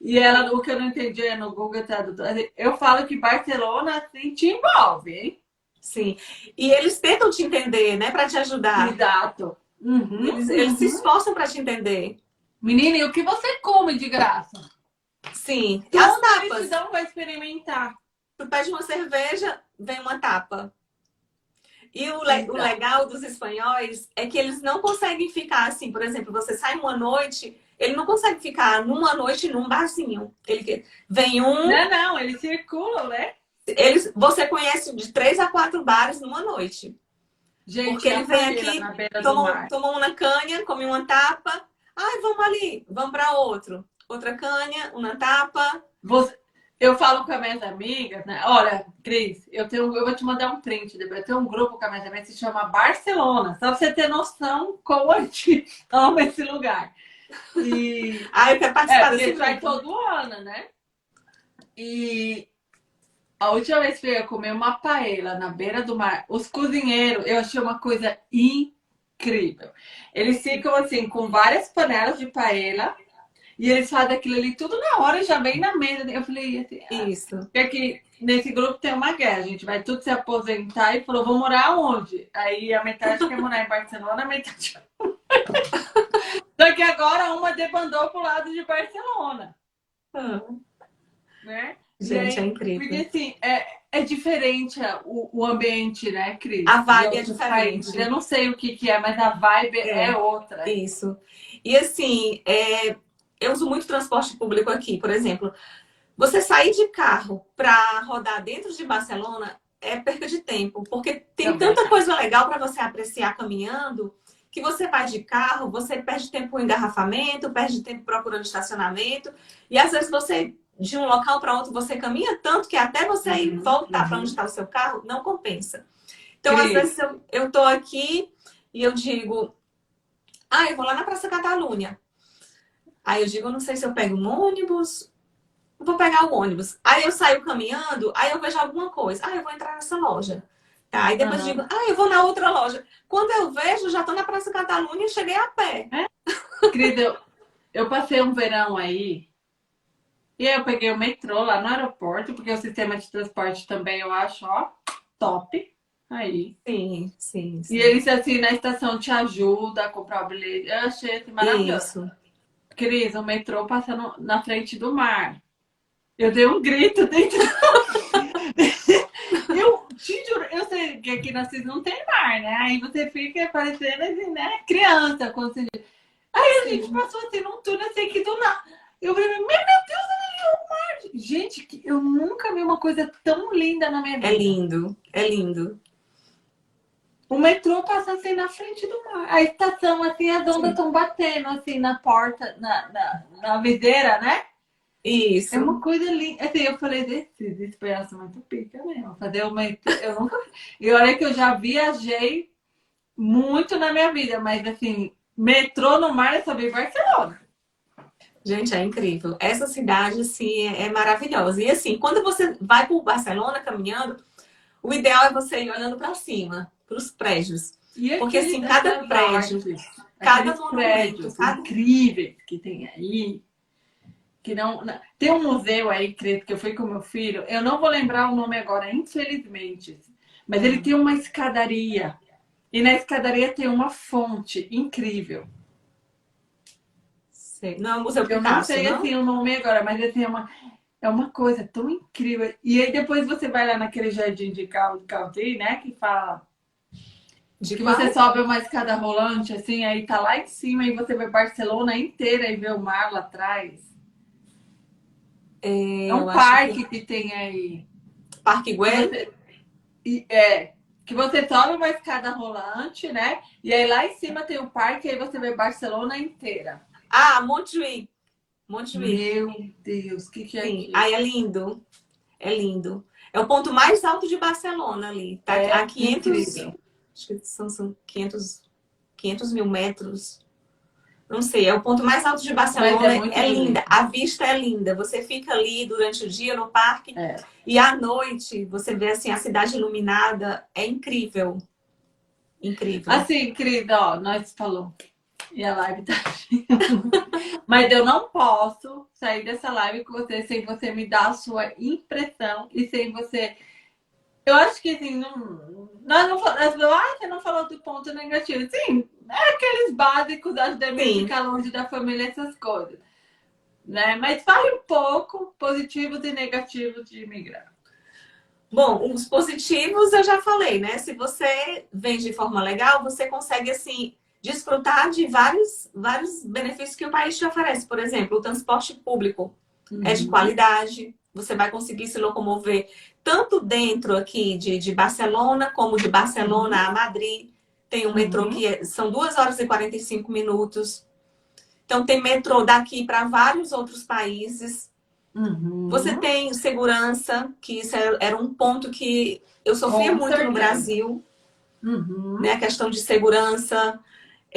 E ela, o que eu não entendi é no Google Tradutor. Eu falo que Barcelona assim te envolve, hein? Sim. E eles tentam te entender, né, para te ajudar. Exato. Uhum, Eles, eles se uhum. esforçam para te entender. Menina, e o que você come de graça? Sim. E as tapas. decisão vai experimentar. Tu pede uma cerveja, vem uma tapa. E o, le- o legal dos espanhóis é que eles não conseguem ficar assim. Por exemplo, você sai uma noite, ele não consegue ficar numa noite num barzinho. Ele vem um, Não, não, eles circulam, né? Eles, você conhece de três a quatro bares numa noite. Gente, Porque ele vem aqui, Toma, uma canha, come uma tapa. Ai, vamos ali, vamos para outro. Outra canha, uma tapa. Você- Eu falo com as minhas amigas, né? Olha, Cris, eu, tenho, eu vou te mandar um print. Eu tenho um grupo com as minhas amigas que se chama Barcelona. Só pra você ter noção como a gente ama esse lugar. E Ai, eu quero É, participar porque desse vai todo ano, né? E a última vez que eu comer uma paella na beira do mar, os cozinheiros, eu achei uma coisa incrível. Eles ficam assim, com várias panelas de paella, e eles fazem aquilo ali tudo na hora e já vem na mesa. Eu falei assim, ah, Isso. porque aqui nesse grupo tem uma guerra, a gente vai tudo se aposentar e falou, vou morar onde? Aí a metade quer morar em Barcelona, a metade. Só que agora uma debandou pro lado de Barcelona, Ah, né? Gente, é incrível. Porque assim, é, é diferente o, o ambiente, né, Cris? A vibe é diferente. países. Eu não sei o que, que é, mas a vibe é, É. outra. Isso. E assim, é, eu uso muito transporte público aqui, por exemplo. Você sair de carro para rodar dentro de Barcelona é perda de tempo, porque tem Também. tanta coisa legal para você apreciar caminhando que você vai de carro, você perde tempo em engarrafamento, perde tempo procurando estacionamento, e às vezes você de um local para outro você caminha tanto que até você Uhum, voltar para uhum. onde está o seu carro não compensa. Então Então, às Cris. vezes, eu, eu tô aqui e eu digo, ah, eu vou lá na Praça Catalunha. Aí eu digo, não sei se eu pego um ônibus, eu vou pegar o ônibus. Aí eu saio caminhando, aí eu vejo alguma coisa. Ah, eu vou entrar nessa loja. Tá, aí depois Aham. digo, ah, eu vou na outra loja. Quando eu vejo, já tô na Praça Catalunha e cheguei a pé. Querida, eu, eu passei um verão aí. E aí eu peguei o metrô lá no aeroporto, porque o sistema de transporte também eu acho, ó, top. Aí. Sim, sim, sim. E eles, assim, na estação te ajuda a comprar o bilhete. Eu achei assim, maravilhoso. Isso. Cris, o metrô passando na frente do mar. Eu dei um grito dentro. eu te juro, eu sei que aqui na Cis não tem mar, né? Aí você fica parecendo assim, né? Criança. Quando você... Aí a gente passou assim num túnel assim que do nada. Eu falei, meu Deus, mar. Gente, eu nunca vi uma coisa tão linda na minha vida. É lindo, é lindo. O metrô passa assim na frente do mar. A estação, assim, as ondas estão batendo assim na porta, na, na, na videira, né? Isso. É uma coisa linda. Assim, eu falei desse despedaço muito pica mesmo. Fazer uma. Eu nunca. E olha que eu já viajei muito na minha vida, mas assim, metrô no mar eu só vi Barcelona. Gente, é incrível. Essa cidade, assim, é, é maravilhosa. E assim, quando você vai por Barcelona caminhando, o ideal é você ir olhando para cima, para os prédios. E Porque, assim, cada aquelas prédio, cada prédios cada- incríveis que tem aí. Que não, Tem um museu aí, credo, que eu fui com meu filho. Eu não vou lembrar o nome agora, infelizmente. Mas Hum. ele tem uma escadaria. E na escadaria tem uma fonte incrível. Sei. Não é o Museu Eu não Picasso, sei não? assim o nome agora, mas assim, é uma, é uma coisa tão incrível. E aí depois você vai lá naquele jardim de Cal- Caldi, né? Que fala De que qual? você sobe uma escada rolante, assim, aí tá lá em cima e você vê Barcelona inteira e vê o mar lá atrás. É, É um parque que tem aí. que- Parque Güell? Você- e- é, que você sobe uma escada rolante, né? E aí lá em cima tem o parque e aí você vê Barcelona inteira. Ah, Montjuïc. Montjuïc. Meu Deus, o que, que é Sim. Aí é lindo. É lindo. É o ponto mais alto de Barcelona ali. Tá É a 500, incrível. acho que são, são 500, 500 mil metros. Não sei, é o ponto mais alto de Barcelona. Mas é É, linda. bonito. A vista é linda. Você fica ali durante o dia no parque É. e à noite você vê assim a cidade iluminada. É incrível. Incrível. Assim, querida, ó, nós falou. E a live tá. Mas eu não posso sair dessa live com você sem você me dar a sua impressão e sem você. Eu acho que assim, não. Nós não falamos. Ah, você não falou do ponto negativo. Sim, é aqueles básicos da de Sim. ficar longe da família, essas coisas. Né? Mas fale um pouco positivos e negativos de imigrar. Bom, os positivos eu já falei, né? Se você vem de forma legal, você consegue, assim, desfrutar de vários, vários benefícios que o país te oferece. Por exemplo, o transporte público é de Uhum. qualidade, você vai conseguir se locomover tanto dentro aqui de, de Barcelona, como de Barcelona a Madrid. Tem um metrô Uhum. que é- são 2 horas e 45 minutos. Então, tem metrô daqui para vários outros países. Uhum. Você tem segurança, que isso era era um ponto que eu sofria Com muito certeza. no Brasil, Uhum. né? A questão de segurança.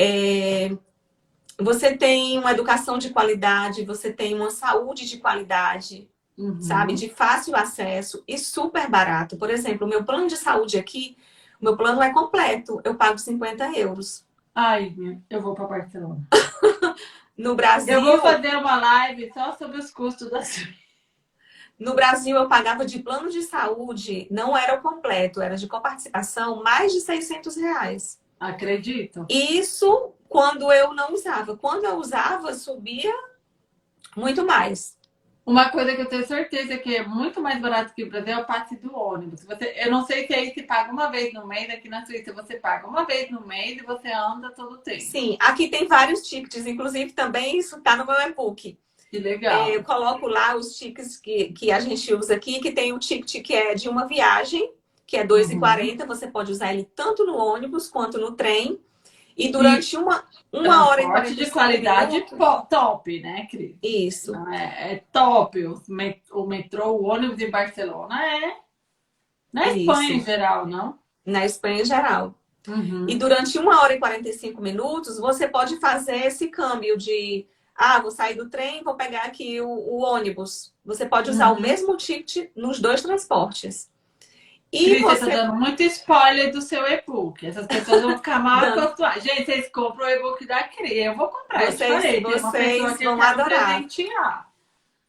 É, Você tem uma educação de qualidade, você tem uma saúde de qualidade, Uhum. sabe? De fácil acesso e super barato. Por exemplo, o meu plano de saúde aqui, o meu plano é completo, eu pago 50 euros. Ai, eu vou para Barcelona. No Brasil, Eu vou fazer uma live só sobre os custos da no Brasil eu pagava de plano de saúde, não era o completo, era de coparticipação, mais de 600 reais. Acredito. Isso quando eu não usava. Quando eu usava, subia muito mais. Uma coisa que eu tenho certeza que é muito mais barato que o Brasil é o passe do ônibus. Você, eu não sei se aí se paga uma vez no mês, aqui na Suíça você paga uma vez no mês e você anda todo o tempo. Sim, aqui tem vários tickets, inclusive também isso está no meu e-book. Que legal. É, eu coloco lá os tickets que, que a gente usa aqui, que tem o ticket que é de uma viagem, que é R$ 2,40. Você pode usar ele tanto no ônibus quanto no trem. E durante uma, uma hora e 45 de qualidade minutos- top, né, Cris? Isso. É, é top. Met- O metrô, o ônibus em Barcelona é. Na Isso. Espanha em geral, não? Na Espanha em geral. Uhum. E durante uma hora e 45 minutos, você pode fazer esse câmbio de ah, vou sair do trem, vou pegar aqui o, o ônibus. Você pode usar Uhum. o mesmo ticket nos dois transportes. E Cris, você você tá dando muito spoiler do seu e-book. Essas pessoas vão ficar mal acostumadas. Gente, vocês compram o e-book da Cris. Eu vou comprar. Vocês- falei, vocês vão adorar. presentear.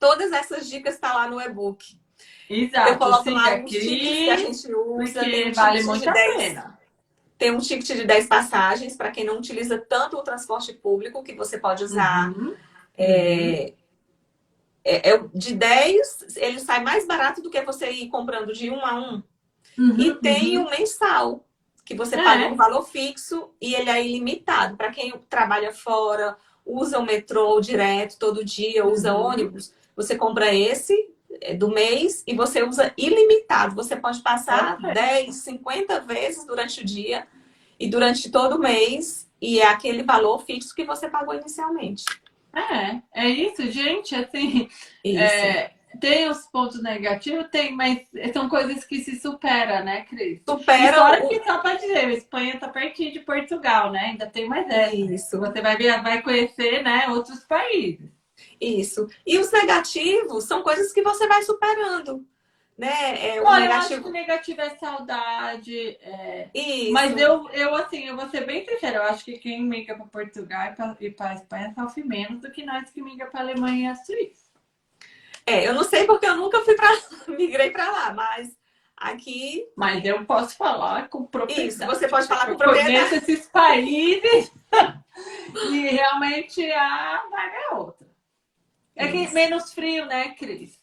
todas essas dicas estão lá no e-book. Exato. Eu coloco siga lá os tickets que a Cris, gente usa. tem um vale muito de a 10 pena. Tem um ticket de 10 passagens para quem não utiliza tanto o transporte público, que você pode usar. Uhum. É, é- é de 10, ele sai mais barato do que você ir comprando de um a um. Uhum, E tem uhum. o mensal, que você É. paga um valor fixo e ele é ilimitado. Para quem trabalha fora, usa o metrô direto todo dia, usa Uhum. ônibus, você compra esse é, do mês e você usa ilimitado. Você pode passar Perfeito. 10, 50 vezes durante o dia e durante todo o mês, e é aquele valor fixo que você pagou inicialmente. É, é isso, gente. Assim, Isso. é, tem os pontos negativos, tem, mas são coisas que se superam, né, Cris? Supera fora o... que só pra dizer, a Espanha tá pertinho de Portugal, né? Ainda tem mais essa. Isso. Você vai, ver, vai conhecer, né, outros países. Isso. E os negativos são coisas que você vai superando. Né? É, o Olha, eu acho que negativo. o negativo é saudade. é, Isso. Mas eu, eu, assim, eu vou ser bem sincera, eu acho que quem migra para Portugal e e para Espanha sofre menos do que nós que migra para Alemanha e a Suíça. É, eu não sei porque eu nunca fui para migrei para lá, mas aqui Mas eu posso falar com propriedade. isso, você pode falar com Eu propriedade. conheço esses países e realmente a vaga é outra. É que Isso. menos frio, né, Cris?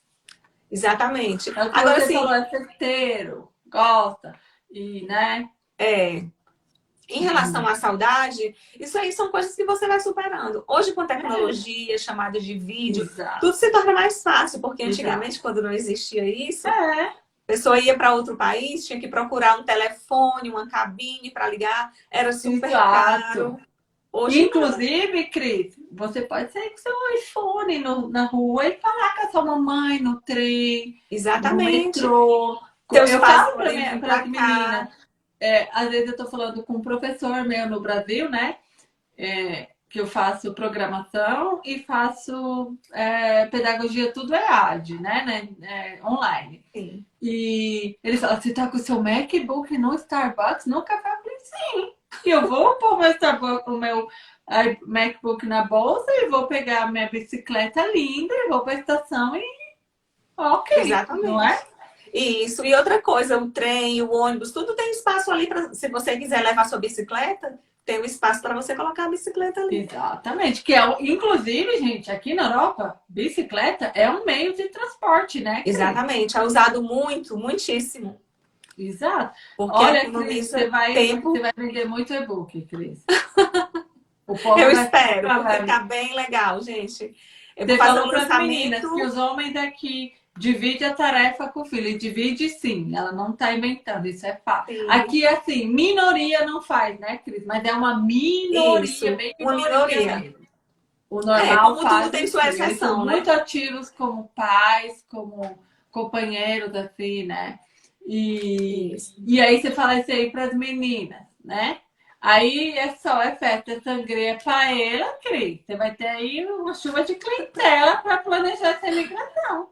Exatamente. É Agora você sim, falou, é certeiro, gosta. E, né? é, em relação à saudade, isso aí são coisas que você vai superando. Hoje com tecnologia, chamada de vídeo, Exato. tudo se torna mais fácil, porque Exato. antigamente quando não existia isso, É, A pessoa ia para outro país, tinha que procurar um telefone, uma cabine para ligar, era super Exato. caro. Hoje, Inclusive, Cris, você pode sair com seu iPhone no- na rua e falar com a sua mamãe no trem, no exatamente. metrô. Teus eu falo para as pra cá. meninas. É, às vezes eu estou falando com um professor meu no Brasil, né? É, que eu faço programação e faço é, pedagogia tudo é AD, né? né? É, online. Sim. E ele fala, você tá com o seu MacBook no Starbucks, no café? Eu falei, sim. E eu vou pôr o meu, Starbucks, o meu MacBook na bolsa e vou pegar a minha bicicleta linda e vou pra estação e... Ok, Exatamente. não é? Isso. E outra coisa, o trem, o ônibus, tudo tem espaço ali para, se você quiser levar sua bicicleta, tem um espaço para você colocar a bicicleta ali. Exatamente. Que é, inclusive, gente, aqui na Europa, bicicleta é um meio de transporte, né? Cris? Exatamente. É usado muito, muitíssimo. Exato. Porque Olha, Cris, você vai, tempo. você vai vender muito e-book, Cris. Eu vai espero, ficar, vai- tá bem legal, gente. Eu Você vou fazer falou um para as meninas que os homens aqui dividem a tarefa com o filho. E divide sim, ela não está inventando, isso é fato. Sim. Aqui, assim, minoria não faz, né, Cris? Mas é uma minoria, Isso, bem uma minoria, minoria. O É, normal como faz tudo tem sua exceção, são né? muito ativos como pais, como companheiros, assim, né? E, Isso. e aí você fala isso aí para as meninas, né? Aí é só, é festa, é sangria, paella, Cris. Você vai ter aí uma chuva de clientela para planejar essa imigração.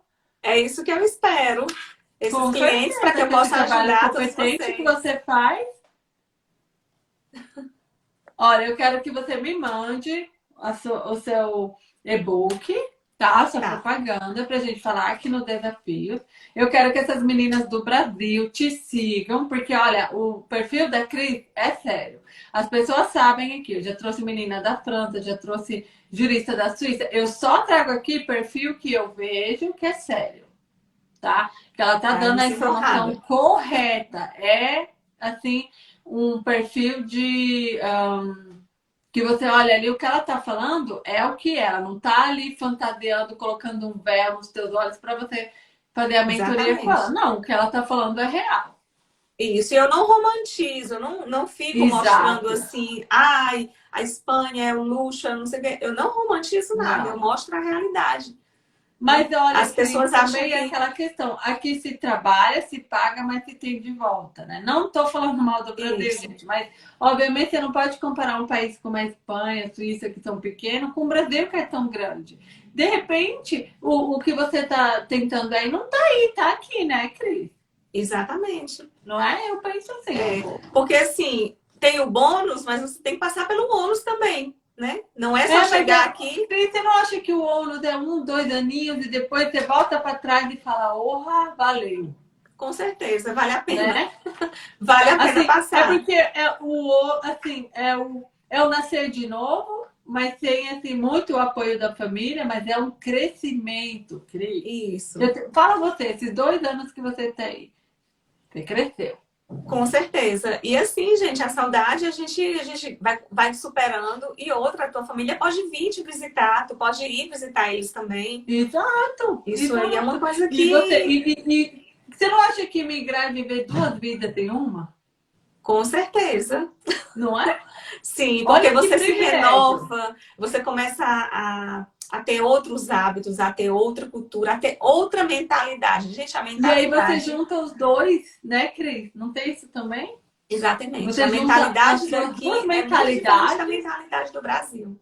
É isso que eu espero. Esses Com clientes, para que eu possa trabalho ajudar todos competente que vocês. você faz. Olha, eu quero que você me mande sua- o seu e-book, tá? A sua Tá. propaganda pra gente falar aqui no Desafios. Eu quero que essas meninas do Brasil te sigam, porque olha, o perfil da Cris é sério. As pessoas sabem aqui, eu já trouxe menina da França, já trouxe jurista da Suíça. Eu só trago aqui perfil que eu vejo que é sério, tá? Que ela tá Ai, dando a sinto informação honrada. correta. É, assim, um perfil de. ahn, que você olha ali, o que ela tá falando é o que é. Ela não tá ali fantasiando, colocando um véu nos teus olhos para você fazer a mentoria com ela. Não, o que ela tá falando é real. Isso, e eu não romantizo, eu não, não fico Exato. mostrando assim, ai, a Espanha é um luxo, eu não sei o quê. Eu não romantizo nada, Não. eu mostro a realidade. Mas olha, As pessoas acham também que- é aquela questão. Aqui se trabalha, se paga, mas se tem de volta, né? Não tô falando mal do Brasil, gente, mas obviamente você não pode comparar um país como a Espanha, a Suíça, que são pequenos, com o Brasil, que é tão grande. De repente, o, o que você tá tentando aí não tá aí, tá aqui, né, Cris? Exatamente. Não é? Eu penso assim. É. Porque assim, tem o bônus, mas você tem que passar pelo ônus também, né? Não é só É, chegar é- aqui. Você não acha que o ônus é um, dois aninhos e depois você volta pra trás e fala, orra, valeu, Com certeza, vale a pena. né? Vale a pena Assim, É passar. porque é o, assim, é o, é o nascer de novo, mas tem assim, muito o apoio da família, mas é um crescimento, Cris. Isso, Eu Fala você, esses dois anos que você tem, você cresceu. Com certeza. E assim, gente, a saudade a gente, a gente vai, vai superando. E outra, a tua família pode vir te visitar, tu pode ir visitar eles também. Exato. Isso aí é exato. uma coisa E que. você, e, e- e- você não acha que migrar e viver duas vidas em uma? Com certeza. Não é? Sim, porque que você se privilégio. renova, você começa a, a ter outros hábitos, a ter outra cultura, a ter outra mentalidade. Gente, a E aí mentalidade. você junta os dois, né, Cris? Não tem isso também? Exatamente. Você a mentalidade daqui é diferente da mentalidade do Brasil.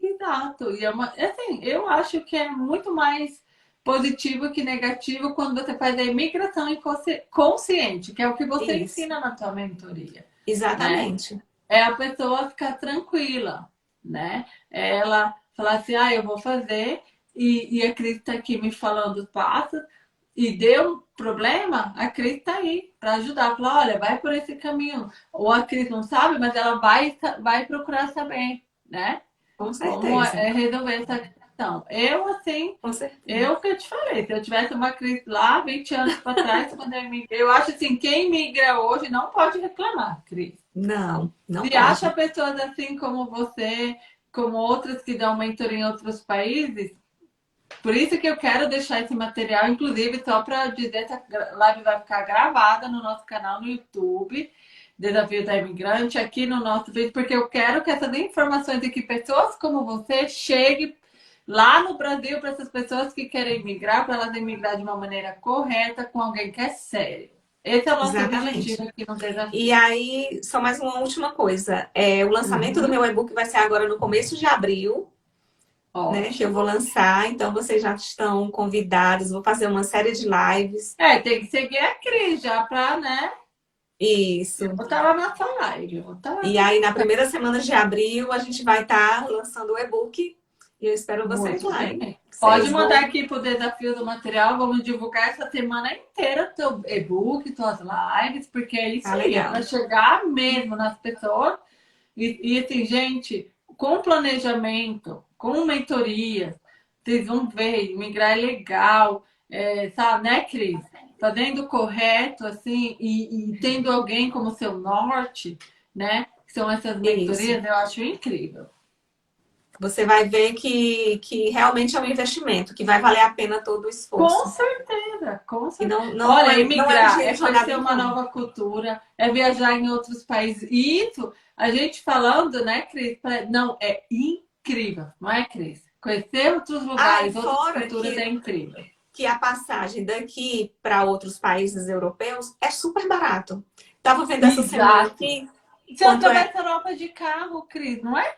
Exato. E é uma, assim, eu acho que é muito mais positivo que negativo quando você faz a imigração inconsci- consciente, que é o que você Isso. ensina na tua mentoria. Exatamente. É a pessoa ficar tranquila, né? É Ela falar assim, ah, eu vou fazer, e, e a Cris está aqui me falando os passos, e deu um problema, a Cris está aí para ajudar. Falar, olha, vai por esse caminho. Ou a Cris não sabe, mas ela vai, vai procurar saber, né? Com Como certeza. é resolver essa questão. Eu, assim, Com certeza. eu que eu te falei, se eu tivesse uma crise lá 20 anos para trás, quando eu migrei, eu acho assim, quem migra hoje não pode reclamar, Cris. Não, não Se pode. acha pessoas assim como você, como outras que dão mentoria em outros países, por isso que eu quero deixar esse material, inclusive, só para dizer que a live vai ficar gravada no nosso canal no YouTube, Desafio da Imigrante, aqui no nosso vídeo, porque eu quero que essas informações aqui, pessoas como você, cheguem lá no Brasil para essas pessoas que querem migrar, para elas emigrar de uma maneira correta, com alguém que é sério. Esse é o nosso Exatamente. objetivo aqui. E aí, só mais uma última coisa. É, o lançamento Uhum. do meu e-book vai ser agora no começo de abril, né? Que eu vou lançar. Então, vocês já estão convidados. Vou fazer uma série de lives. É, tem que seguir a Cris já pra, né? Isso. Eu vou estar lá na sua live. Lá. E aí, na primeira semana de abril, a gente vai estar lançando o e-book. E eu espero vocês Muito lá. bem. hein? Pode Vocês mandar vão- aqui pro desafio do material. Vamos divulgar essa semana inteira teu e-book, tuas lives, porque é isso Tá aí, é para chegar mesmo nas pessoas. E, e assim, gente, com planejamento, com mentoria, vocês vão ver, migrar é legal, é, sabe, né, Cris? Fazendo o correto, assim, e, e tendo alguém como seu norte, né? Que são essas mentorias, eu acho incrível. Você vai ver que, que realmente é um investimento, que vai valer a pena todo o Com esforço. certeza, com E certeza. não, não Olha, é, não imigrar é é conhecer uma nova cultura, é viajar em outros países. E isso, a gente falando, né, Cris? Não, é incrível, não é, Cris? Conhecer outros lugares, Ah, outras culturas que- é incrível. que a passagem daqui para outros países europeus é super barato. Tava vendo essa Exato. semana aqui. Você Quanto é? Europa de carro, Cris, não é?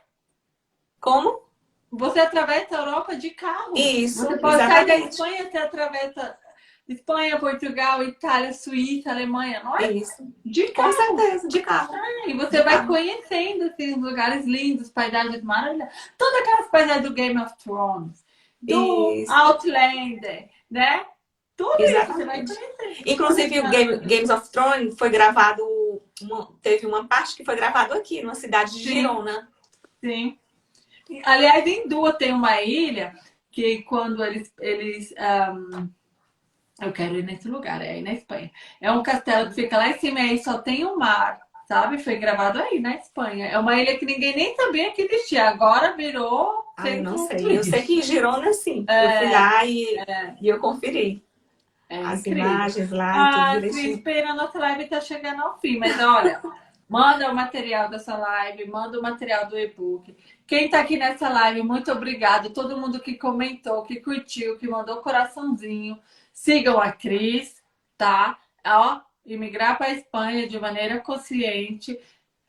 Como? Você atravessa a Europa de carro. Isso, Você pode sair da exatamente. Espanha, você atravessa Espanha, Portugal, Itália, Suíça, Alemanha, não é? Isso. De Com carro. certeza, de carro. E você vai conhecendo esses lugares lindos, paisagens maravilhosas. Todas aquelas paisagens do Game of Thrones, do Isso. Outlander, né? Tudo isso você vai Exatamente. conhecer. Inclusive, o Game, Games of Thrones foi gravado. uma- teve uma parte que foi gravado aqui, numa cidade de Sim. Girona. Sim. Aliás, em Dua tem uma ilha que quando eles. eles ahm, eu quero ir nesse lugar, é aí na Espanha. É um castelo que fica lá em cima e aí só tem o mar, sabe? Foi gravado aí na Espanha. É uma ilha que ninguém nem sabia que existia. Agora virou. Ai, não sei. Eu sei que em Girona, sim. Eu É. fui lá e, e eu conferi É as incrível. imagens lá, Ah, tudo Cris, direitinho. pena, nossa live tá chegando ao fim, mas olha, Manda o material dessa live, manda o material do e-book. Quem está aqui nessa live, muito obrigado. Todo mundo que comentou, que curtiu, que mandou coraçãozinho. Sigam a Cris, tá? Ó, imigrar para a Espanha de maneira consciente.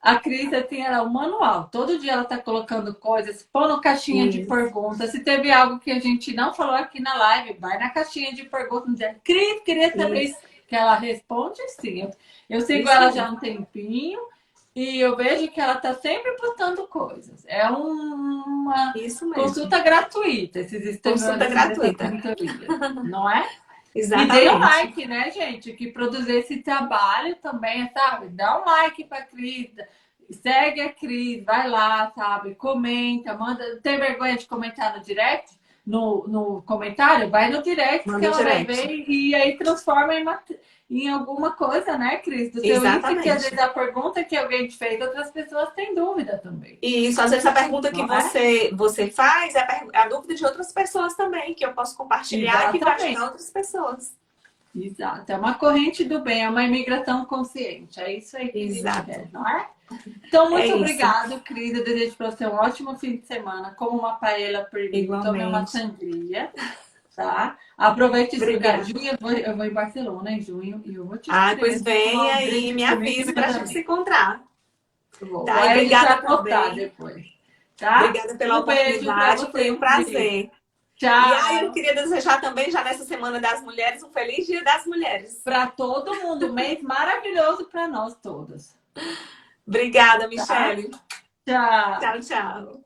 A Cris tem ela um manual. Todo dia ela está colocando coisas, pondo caixinha Isso. de perguntas. Se teve algo que a gente não falou aqui na live, vai na caixinha de perguntas Cris, queria saber Isso. Que ela responde sim. Eu sigo Isso. ela já há um tempinho e eu vejo que ela está sempre postando coisas. É uma consulta gratuita, esses Consulta gratuita. Não é? Exatamente. E dê um like, né, gente? Que produzir esse trabalho também, sabe? Dá um like pra Cris, segue a Cris, vai lá, sabe? Comenta, manda. Tem vergonha de comentar no direct? No, no comentário? Vai no direct manda que ela direct. vai ver e aí transforma em, em alguma coisa, né, Cris? Do seu Exatamente. que às vezes a pergunta que alguém te fez, outras pessoas têm dúvida também. Isso, às vezes a pergunta que você, é? você faz é a, é a, dúvida de outras pessoas também, que eu posso compartilhar e que vai ajudar outras pessoas. Exato, é uma corrente do bem, é uma imigração consciente, é isso aí que Exato. Quer, não é? Então, muito é obrigado. Eu desejo para você um ótimo fim de semana, como uma paella por mim, tome uma sangria tá? Aproveite esse lugar. Junho eu vou, eu vou em Barcelona em junho e eu vou te Ah, pois venha e me avise para a gente se encontrar. Bom, tá, obrigada por depois. Tá? Obrigada pela um oportunidade, foi um prazer. Tchau. E aí eu queria desejar também, já nessa Semana das Mulheres, um feliz Dia das Mulheres. Para todo mundo, mês maravilhoso para nós todas. Obrigada, Michele. Tá? Tchau. Tchau, tchau.